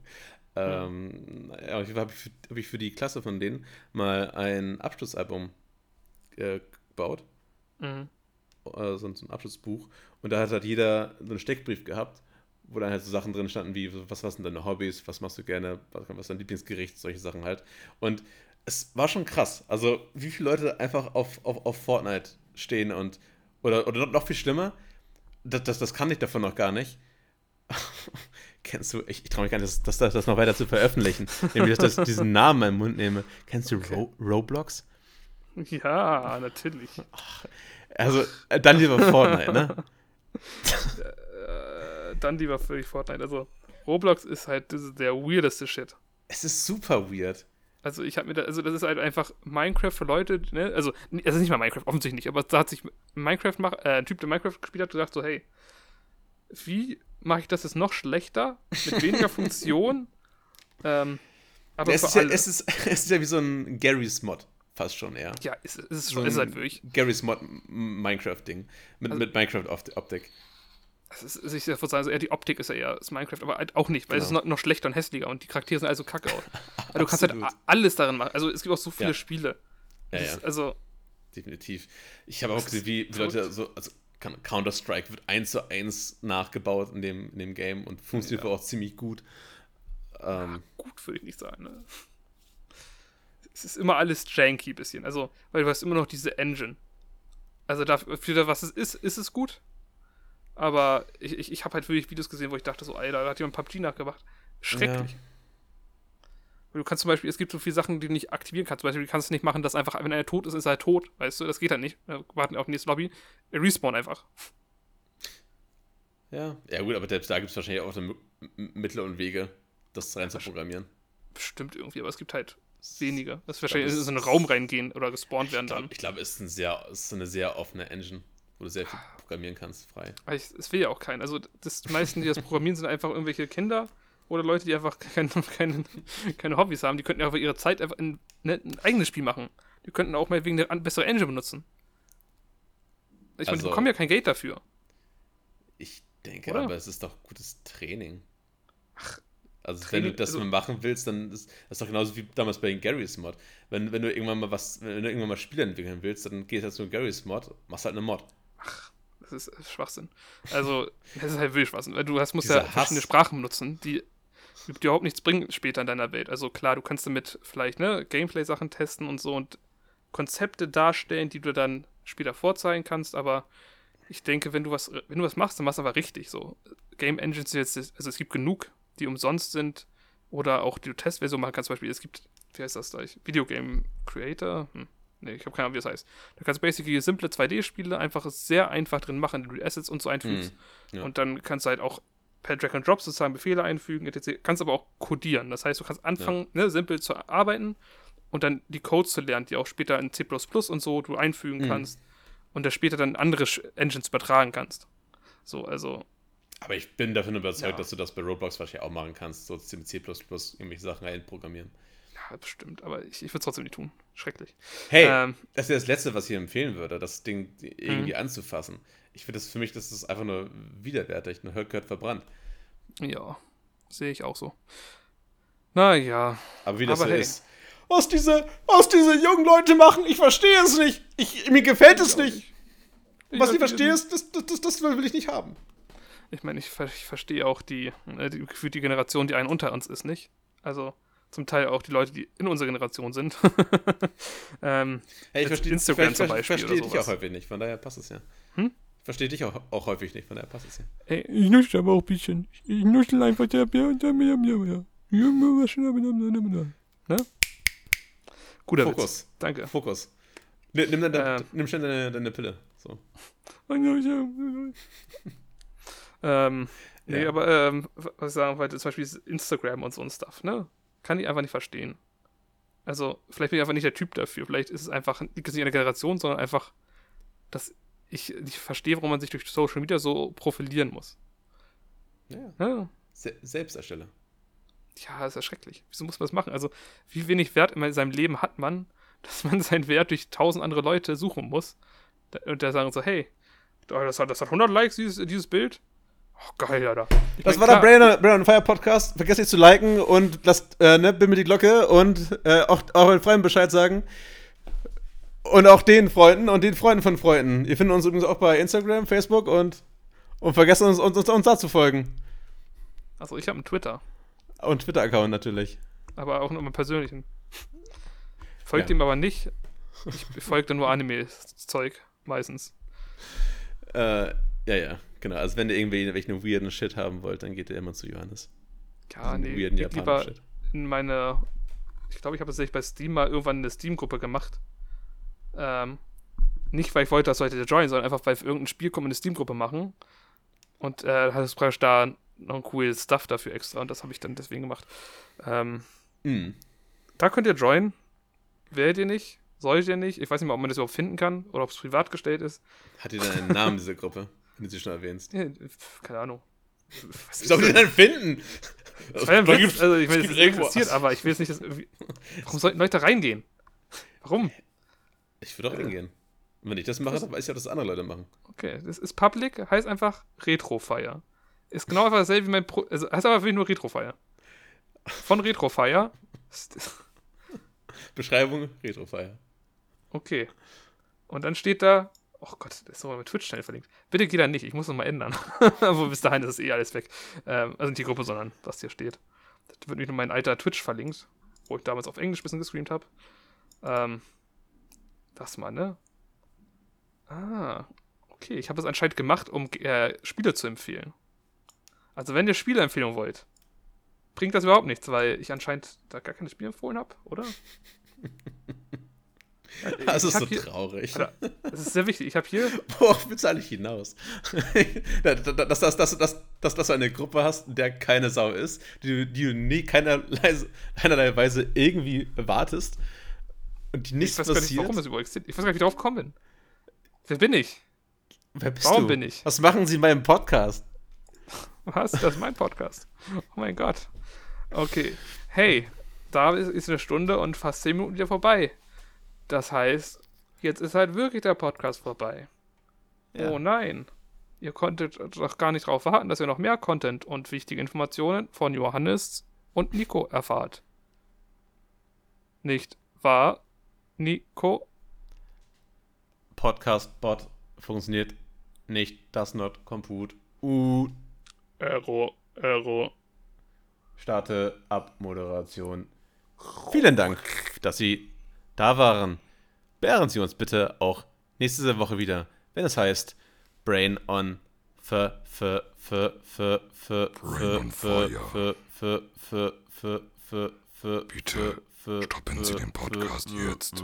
[SPEAKER 1] Ähm, ja, auf jeden Fall habe ich, für- hab ich für die Klasse von denen mal ein Abschlussalbum äh, gebaut.
[SPEAKER 2] Mhm.
[SPEAKER 1] äh, so ein so ein Abschlussbuch. Und da hat halt jeder so einen Steckbrief gehabt, wo dann halt so Sachen drin standen wie, was, was sind deine Hobbys, was machst du gerne, was, was ist dein Lieblingsgericht, solche Sachen halt. Und es war schon krass. Also, wie viele Leute einfach auf, auf, auf Fortnite stehen und, oder, oder noch viel schlimmer, das, das, das kann ich davon noch gar nicht. Kennst du, ich, ich traue mich gar nicht, das, das, das noch weiter zu veröffentlichen, nämlich, dass ich diesen Namen in meinen Mund nehme. Kennst du
[SPEAKER 2] Okay.
[SPEAKER 1] Ro Roblox?
[SPEAKER 2] Ja, natürlich.
[SPEAKER 1] Also, äh, dann lieber Fortnite, ne?
[SPEAKER 2] Äh, dann lieber völlig Fortnite. Also, Roblox ist halt das ist der weirdeste Shit.
[SPEAKER 1] Es ist super weird.
[SPEAKER 2] Also ich habe mir da, also das ist halt einfach Minecraft für Leute, ne? Also, es ist nicht mal Minecraft, offensichtlich nicht, aber da hat sich Minecraft mach, äh, ein Typ, der Minecraft gespielt hat, gesagt so, hey, wie mache ich das jetzt noch schlechter, mit weniger Funktion, ähm, aber
[SPEAKER 1] es, ist ja,
[SPEAKER 2] alle.
[SPEAKER 1] es, ist, es ist ja wie so ein Gary's Mod, fast schon eher.
[SPEAKER 2] ja, es, es ist
[SPEAKER 1] So
[SPEAKER 2] ist halt wirklich.
[SPEAKER 1] Gary's Mod Minecraft-Ding. Mit,
[SPEAKER 2] Also-
[SPEAKER 1] mit Minecraft-Optik.
[SPEAKER 2] Es ist, ist, ich würde sagen, also eher die Optik ist ja eher das Minecraft, aber halt auch nicht, weil es ist
[SPEAKER 1] Genau.
[SPEAKER 2] noch, noch schlechter und hässlicher und die Charaktere sehen also kacke aus. Aber du kannst halt alles darin machen. Also es gibt auch so viele
[SPEAKER 1] Ja.
[SPEAKER 2] Spiele.
[SPEAKER 1] Ja,
[SPEAKER 2] Das
[SPEAKER 1] ja,
[SPEAKER 2] ist, Also,
[SPEAKER 1] definitiv. Ich habe auch
[SPEAKER 2] Das
[SPEAKER 1] gesehen, wie, wie. Leute so, also Counter-Strike wird eins zu eins nachgebaut in dem, in dem Game und funktioniert
[SPEAKER 2] Ja.
[SPEAKER 1] auch ziemlich gut. Ähm,
[SPEAKER 2] gut würde ich nicht sagen. Ne? Es ist immer alles janky bisschen. Also, weil du hast immer noch diese Engine. Also dafür, für was es ist, ist es gut. Aber ich, ich, ich habe halt wirklich Videos gesehen, wo ich dachte so, Alter, da hat jemand PUBG nachgemacht. Schrecklich. Weil Du kannst zum Beispiel, es gibt so viele Sachen, die du nicht aktivieren kannst. Zum Beispiel, du kannst nicht machen, dass einfach, wenn einer tot ist, ist er halt tot. Weißt du, das geht halt nicht. Wir warten auf die nächste Lobby. Er respawn einfach.
[SPEAKER 1] ja. ja, gut, aber selbst da gibt es wahrscheinlich auch so Mittel und Wege, das rein zu programmieren.
[SPEAKER 2] Bestimmt irgendwie, aber es gibt halt wenige. Das ist wahrscheinlich in so einen Raum reingehen oder gespawnt werden dann.
[SPEAKER 1] Ich glaube, es ist, ein sehr, ist eine sehr offene Engine, wo du sehr viel programmieren kannst, frei.
[SPEAKER 2] Es will ja auch keinen. Also das, die meisten, die das programmieren, sind einfach irgendwelche Kinder oder Leute, die einfach keine, keine, keine Hobbys haben. Die könnten ja einfach ihre Zeit einfach in, ne, ein eigenes Spiel machen. Die könnten auch mal wegen der bessere Engine benutzen. Ich meine, die
[SPEAKER 1] Also-
[SPEAKER 2] bekommen ja kein Geld dafür.
[SPEAKER 1] Ich denke,
[SPEAKER 2] Oder?
[SPEAKER 1] aber es ist doch gutes Training. Also wenn
[SPEAKER 2] Training-
[SPEAKER 1] du das
[SPEAKER 2] also-
[SPEAKER 1] mal machen willst, dann ist das ist doch genauso wie damals bei den Garry's Mod. Wenn, wenn du irgendwann mal was, wenn du irgendwann mal Spiele entwickeln willst, dann gehst du zu Garry's Mod, machst halt eine Mod.
[SPEAKER 2] Das ist Schwachsinn. Also, das ist halt wild Schwachsinn. Weil du hast, musst
[SPEAKER 1] Dieser
[SPEAKER 2] ja verschiedene
[SPEAKER 1] Hass.
[SPEAKER 2] Sprachen benutzen, die überhaupt nichts bringen später in deiner Welt. Also klar, du kannst damit vielleicht ne, Gameplay-Sachen testen und so und Konzepte darstellen, die du dann später vorzeigen kannst, aber ich denke, wenn du was, wenn du was machst, dann machst du aber richtig so. Game Engines sind jetzt, also es gibt genug, die umsonst sind oder auch die du Testversion machen kannst. Zum Beispiel, es gibt, wie heißt das gleich? Videogame Creator? Hm. Nee, ich habe keine Ahnung, wie das heißt. Da kannst du basically simple 2D-Spiele einfach sehr einfach drin machen, indem du Assets und so einfügst.
[SPEAKER 1] Hm, ja.
[SPEAKER 2] Und dann kannst du halt auch per Drag and Drop sozusagen Befehle einfügen, etc. Kannst aber auch codieren. Das heißt, du kannst anfangen, ne, simpel zu arbeiten und dann die Codes zu lernen, die auch später in C und so du einfügen
[SPEAKER 1] Mhm.
[SPEAKER 2] kannst und das später dann andere Engines übertragen kannst. So, also,
[SPEAKER 1] Aber ich bin davon überzeugt,
[SPEAKER 2] Ja.
[SPEAKER 1] dass du das bei Roblox wahrscheinlich auch machen kannst, so mit C irgendwelche Sachen reinprogrammieren.
[SPEAKER 2] ja, bestimmt, aber ich, ich würde es trotzdem nicht tun. Schrecklich.
[SPEAKER 1] Hey,
[SPEAKER 2] Ähm,
[SPEAKER 1] das ist das Letzte, was ich empfehlen würde, das Ding
[SPEAKER 2] Mhm.
[SPEAKER 1] irgendwie anzufassen. Ich finde das für mich, das ist einfach nur widerwärtig, ein Höck gehört verbrannt.
[SPEAKER 2] ja, sehe ich auch so. Naja,
[SPEAKER 1] Aber wie das
[SPEAKER 2] Aber
[SPEAKER 1] so
[SPEAKER 2] hey.
[SPEAKER 1] ist. Was diese, was diese jungen Leute machen, ich verstehe es nicht. Ich, mir gefällt es nicht. Was ich verstehe, ist, das, das, das will ich nicht haben.
[SPEAKER 2] Ich meine, ich, ich verstehe auch die, äh, die die Generation, die einen unter uns ist, nicht? Also zum Teil auch die Leute, die in unserer Generation sind. ähm,
[SPEAKER 1] Hey, ich verstehe
[SPEAKER 2] Instagram
[SPEAKER 1] ich,
[SPEAKER 2] zum
[SPEAKER 1] ich
[SPEAKER 2] Beispiel
[SPEAKER 1] verstehe
[SPEAKER 2] oder
[SPEAKER 1] dich auch häufig nicht, von daher passt es ja.
[SPEAKER 2] Hm?
[SPEAKER 1] Ich verstehe dich auch, auch häufig nicht, von daher passt es ja.
[SPEAKER 2] ey, ich nuschel aber auch ein bisschen. Ich nuschel einfach der Bier und der Bier, Bier, Bier. Ne? Guter Witz.
[SPEAKER 1] Fokus,
[SPEAKER 2] Danke.
[SPEAKER 1] Fokus. Nimm, nimm, deine,
[SPEAKER 2] Ähm.
[SPEAKER 1] nimm schnell deine, deine Pille. So.
[SPEAKER 2] Ähm, nee,
[SPEAKER 1] Ja.
[SPEAKER 2] aber ähm, was ich sagen wollte, zum Beispiel Instagram und so ein Stuff, ne? Kann ich einfach nicht verstehen. Also, vielleicht bin ich einfach nicht der Typ dafür. Vielleicht ist es einfach liegt es nicht an der Generation, sondern einfach, dass ich nicht verstehe, warum man sich durch Social Media so profilieren muss.
[SPEAKER 1] Ja,
[SPEAKER 2] Ja,
[SPEAKER 1] Se Selbstersteller.
[SPEAKER 2] ja ist ja schrecklich. Wieso muss man das machen? Also, wie wenig Wert in seinem Leben hat man, dass man seinen Wert durch tausend andere Leute suchen muss? Und da sagen so, hey, das hat, das hat 100 Likes, dieses, dieses Bild. Oh, geil, Alter. Ich
[SPEAKER 1] Das war der
[SPEAKER 2] klar,
[SPEAKER 1] Brain, Brain on Fire Podcast. Vergesst nicht zu liken und lasst, äh, ne, bimmel die Glocke und äh, auch euren Freunden Bescheid sagen. Und auch den Freunden und den Freunden von Freunden. Ihr findet uns übrigens auch bei Instagram, Facebook und, und vergesst uns, uns, uns, uns da zu folgen.
[SPEAKER 2] Also, ich habe einen Twitter.
[SPEAKER 1] Und Twitter-Account natürlich.
[SPEAKER 2] aber auch nur meinen persönlichen. Folgt
[SPEAKER 1] Ja.
[SPEAKER 2] ihm aber nicht. Ich folge nur Anime-Zeug, meistens.
[SPEAKER 1] Äh, ja, ja, genau. Also wenn ihr irgendwie welchen weirden Shit haben wollt, dann geht ihr immer zu Johannes.
[SPEAKER 2] Ja, nee,
[SPEAKER 1] weirden
[SPEAKER 2] lieber in meine, ich glaube, ich habe tatsächlich bei Steam mal irgendwann eine Steam-Gruppe gemacht. Ähm, nicht, weil ich wollte, dass Leute da joinen, sondern einfach, weil für irgendein Spiel kommt eine Steam-Gruppe machen. Und äh, hat es praktisch da noch ein cooles Stuff dafür extra und das habe ich dann deswegen gemacht. Ähm,
[SPEAKER 1] Mhm.
[SPEAKER 2] da könnt ihr joinen. Werdet ihr nicht, solltet ihr nicht. Ich weiß nicht mal, ob man das überhaupt finden kann oder ob es privat gestellt ist.
[SPEAKER 1] Hat ihr denn einen Namen, diese Gruppe? Wenn du sie schon erwähnst.
[SPEAKER 2] Ja, keine Ahnung. Was
[SPEAKER 1] soll die denn finden?
[SPEAKER 2] Das war ja ein
[SPEAKER 1] Da
[SPEAKER 2] Witz. Also, ich meine,
[SPEAKER 1] es
[SPEAKER 2] das ist interessiert, aber ich will jetzt nicht, dass irgendwie. Warum sollten Leute reingehen? Warum?
[SPEAKER 1] Ich würde auch hingehen. Und wenn ich das mache, dann weiß ich auch, dass andere Leute machen.
[SPEAKER 2] Okay, das ist Public, heißt einfach Retrofire. Ist genau einfach dasselbe wie mein Pro. Also heißt aber wirklich nur Retrofire. Von Retrofire.
[SPEAKER 1] Beschreibung, Retrofire.
[SPEAKER 2] Okay. Und dann steht da. Oh Gott, das ist sogar mit Twitch schnell verlinkt. Bitte geh da nicht, ich muss noch mal ändern. Aber bis dahin ist es eh alles weg. Ähm, also nicht die Gruppe, sondern was hier steht. Das wird nämlich nur mein alter Twitch verlinkt, wo ich damals auf Englisch ein bisschen gestreamt habe. Ähm, das mal, ne? Ah, okay. Ich habe es anscheinend gemacht, um äh, Spiele zu empfehlen. Also wenn ihr Spieleempfehlungen wollt, bringt das überhaupt nichts, weil ich anscheinend da gar keine Spiele empfohlen habe, oder?
[SPEAKER 1] Das
[SPEAKER 2] Ich
[SPEAKER 1] ist so
[SPEAKER 2] hier-
[SPEAKER 1] traurig.
[SPEAKER 2] Alter, Das ist sehr wichtig. Ich habe hier
[SPEAKER 1] Worauf willst du eigentlich hinaus? das, das, das, das, das, dass, dass du eine Gruppe hast, in der keine Sau ist, die, du- die du nie keinerlei, keinerlei Weise irgendwie erwartest und die
[SPEAKER 2] Ich
[SPEAKER 1] nichts
[SPEAKER 2] weiß gar nicht,
[SPEAKER 1] passiert.
[SPEAKER 2] warum es überhaupt existiert. Ich weiß gar nicht, wie ich drauf gekommen bin. Wer bin ich?
[SPEAKER 1] Wer bist
[SPEAKER 2] Warum
[SPEAKER 1] du?
[SPEAKER 2] bin ich?
[SPEAKER 1] Was machen sie in meinem Podcast?
[SPEAKER 2] Was? Das ist mein Podcast. Oh mein Gott. Okay. Hey, da ist, ist eine Stunde und fast zehn Minuten wieder vorbei. Das heißt, jetzt ist halt wirklich der Podcast vorbei.
[SPEAKER 1] Ja.
[SPEAKER 2] Oh nein. Ihr konntet doch gar nicht darauf warten, dass ihr noch mehr Content und wichtige Informationen von Johannes und Nico erfahrt. Nicht wahr, Nico?
[SPEAKER 1] Podcast-Bot funktioniert nicht. Das not compute. Uh,
[SPEAKER 2] Error, Error.
[SPEAKER 1] starte Abmoderation. Vielen Dank, dass Sie da waren. Beehren Sie uns bitte auch nächste Woche wieder, wenn es heißt Brain on F F F F F F. F F F F F F
[SPEAKER 4] Bitte, stoppen Sie den Podcast jetzt.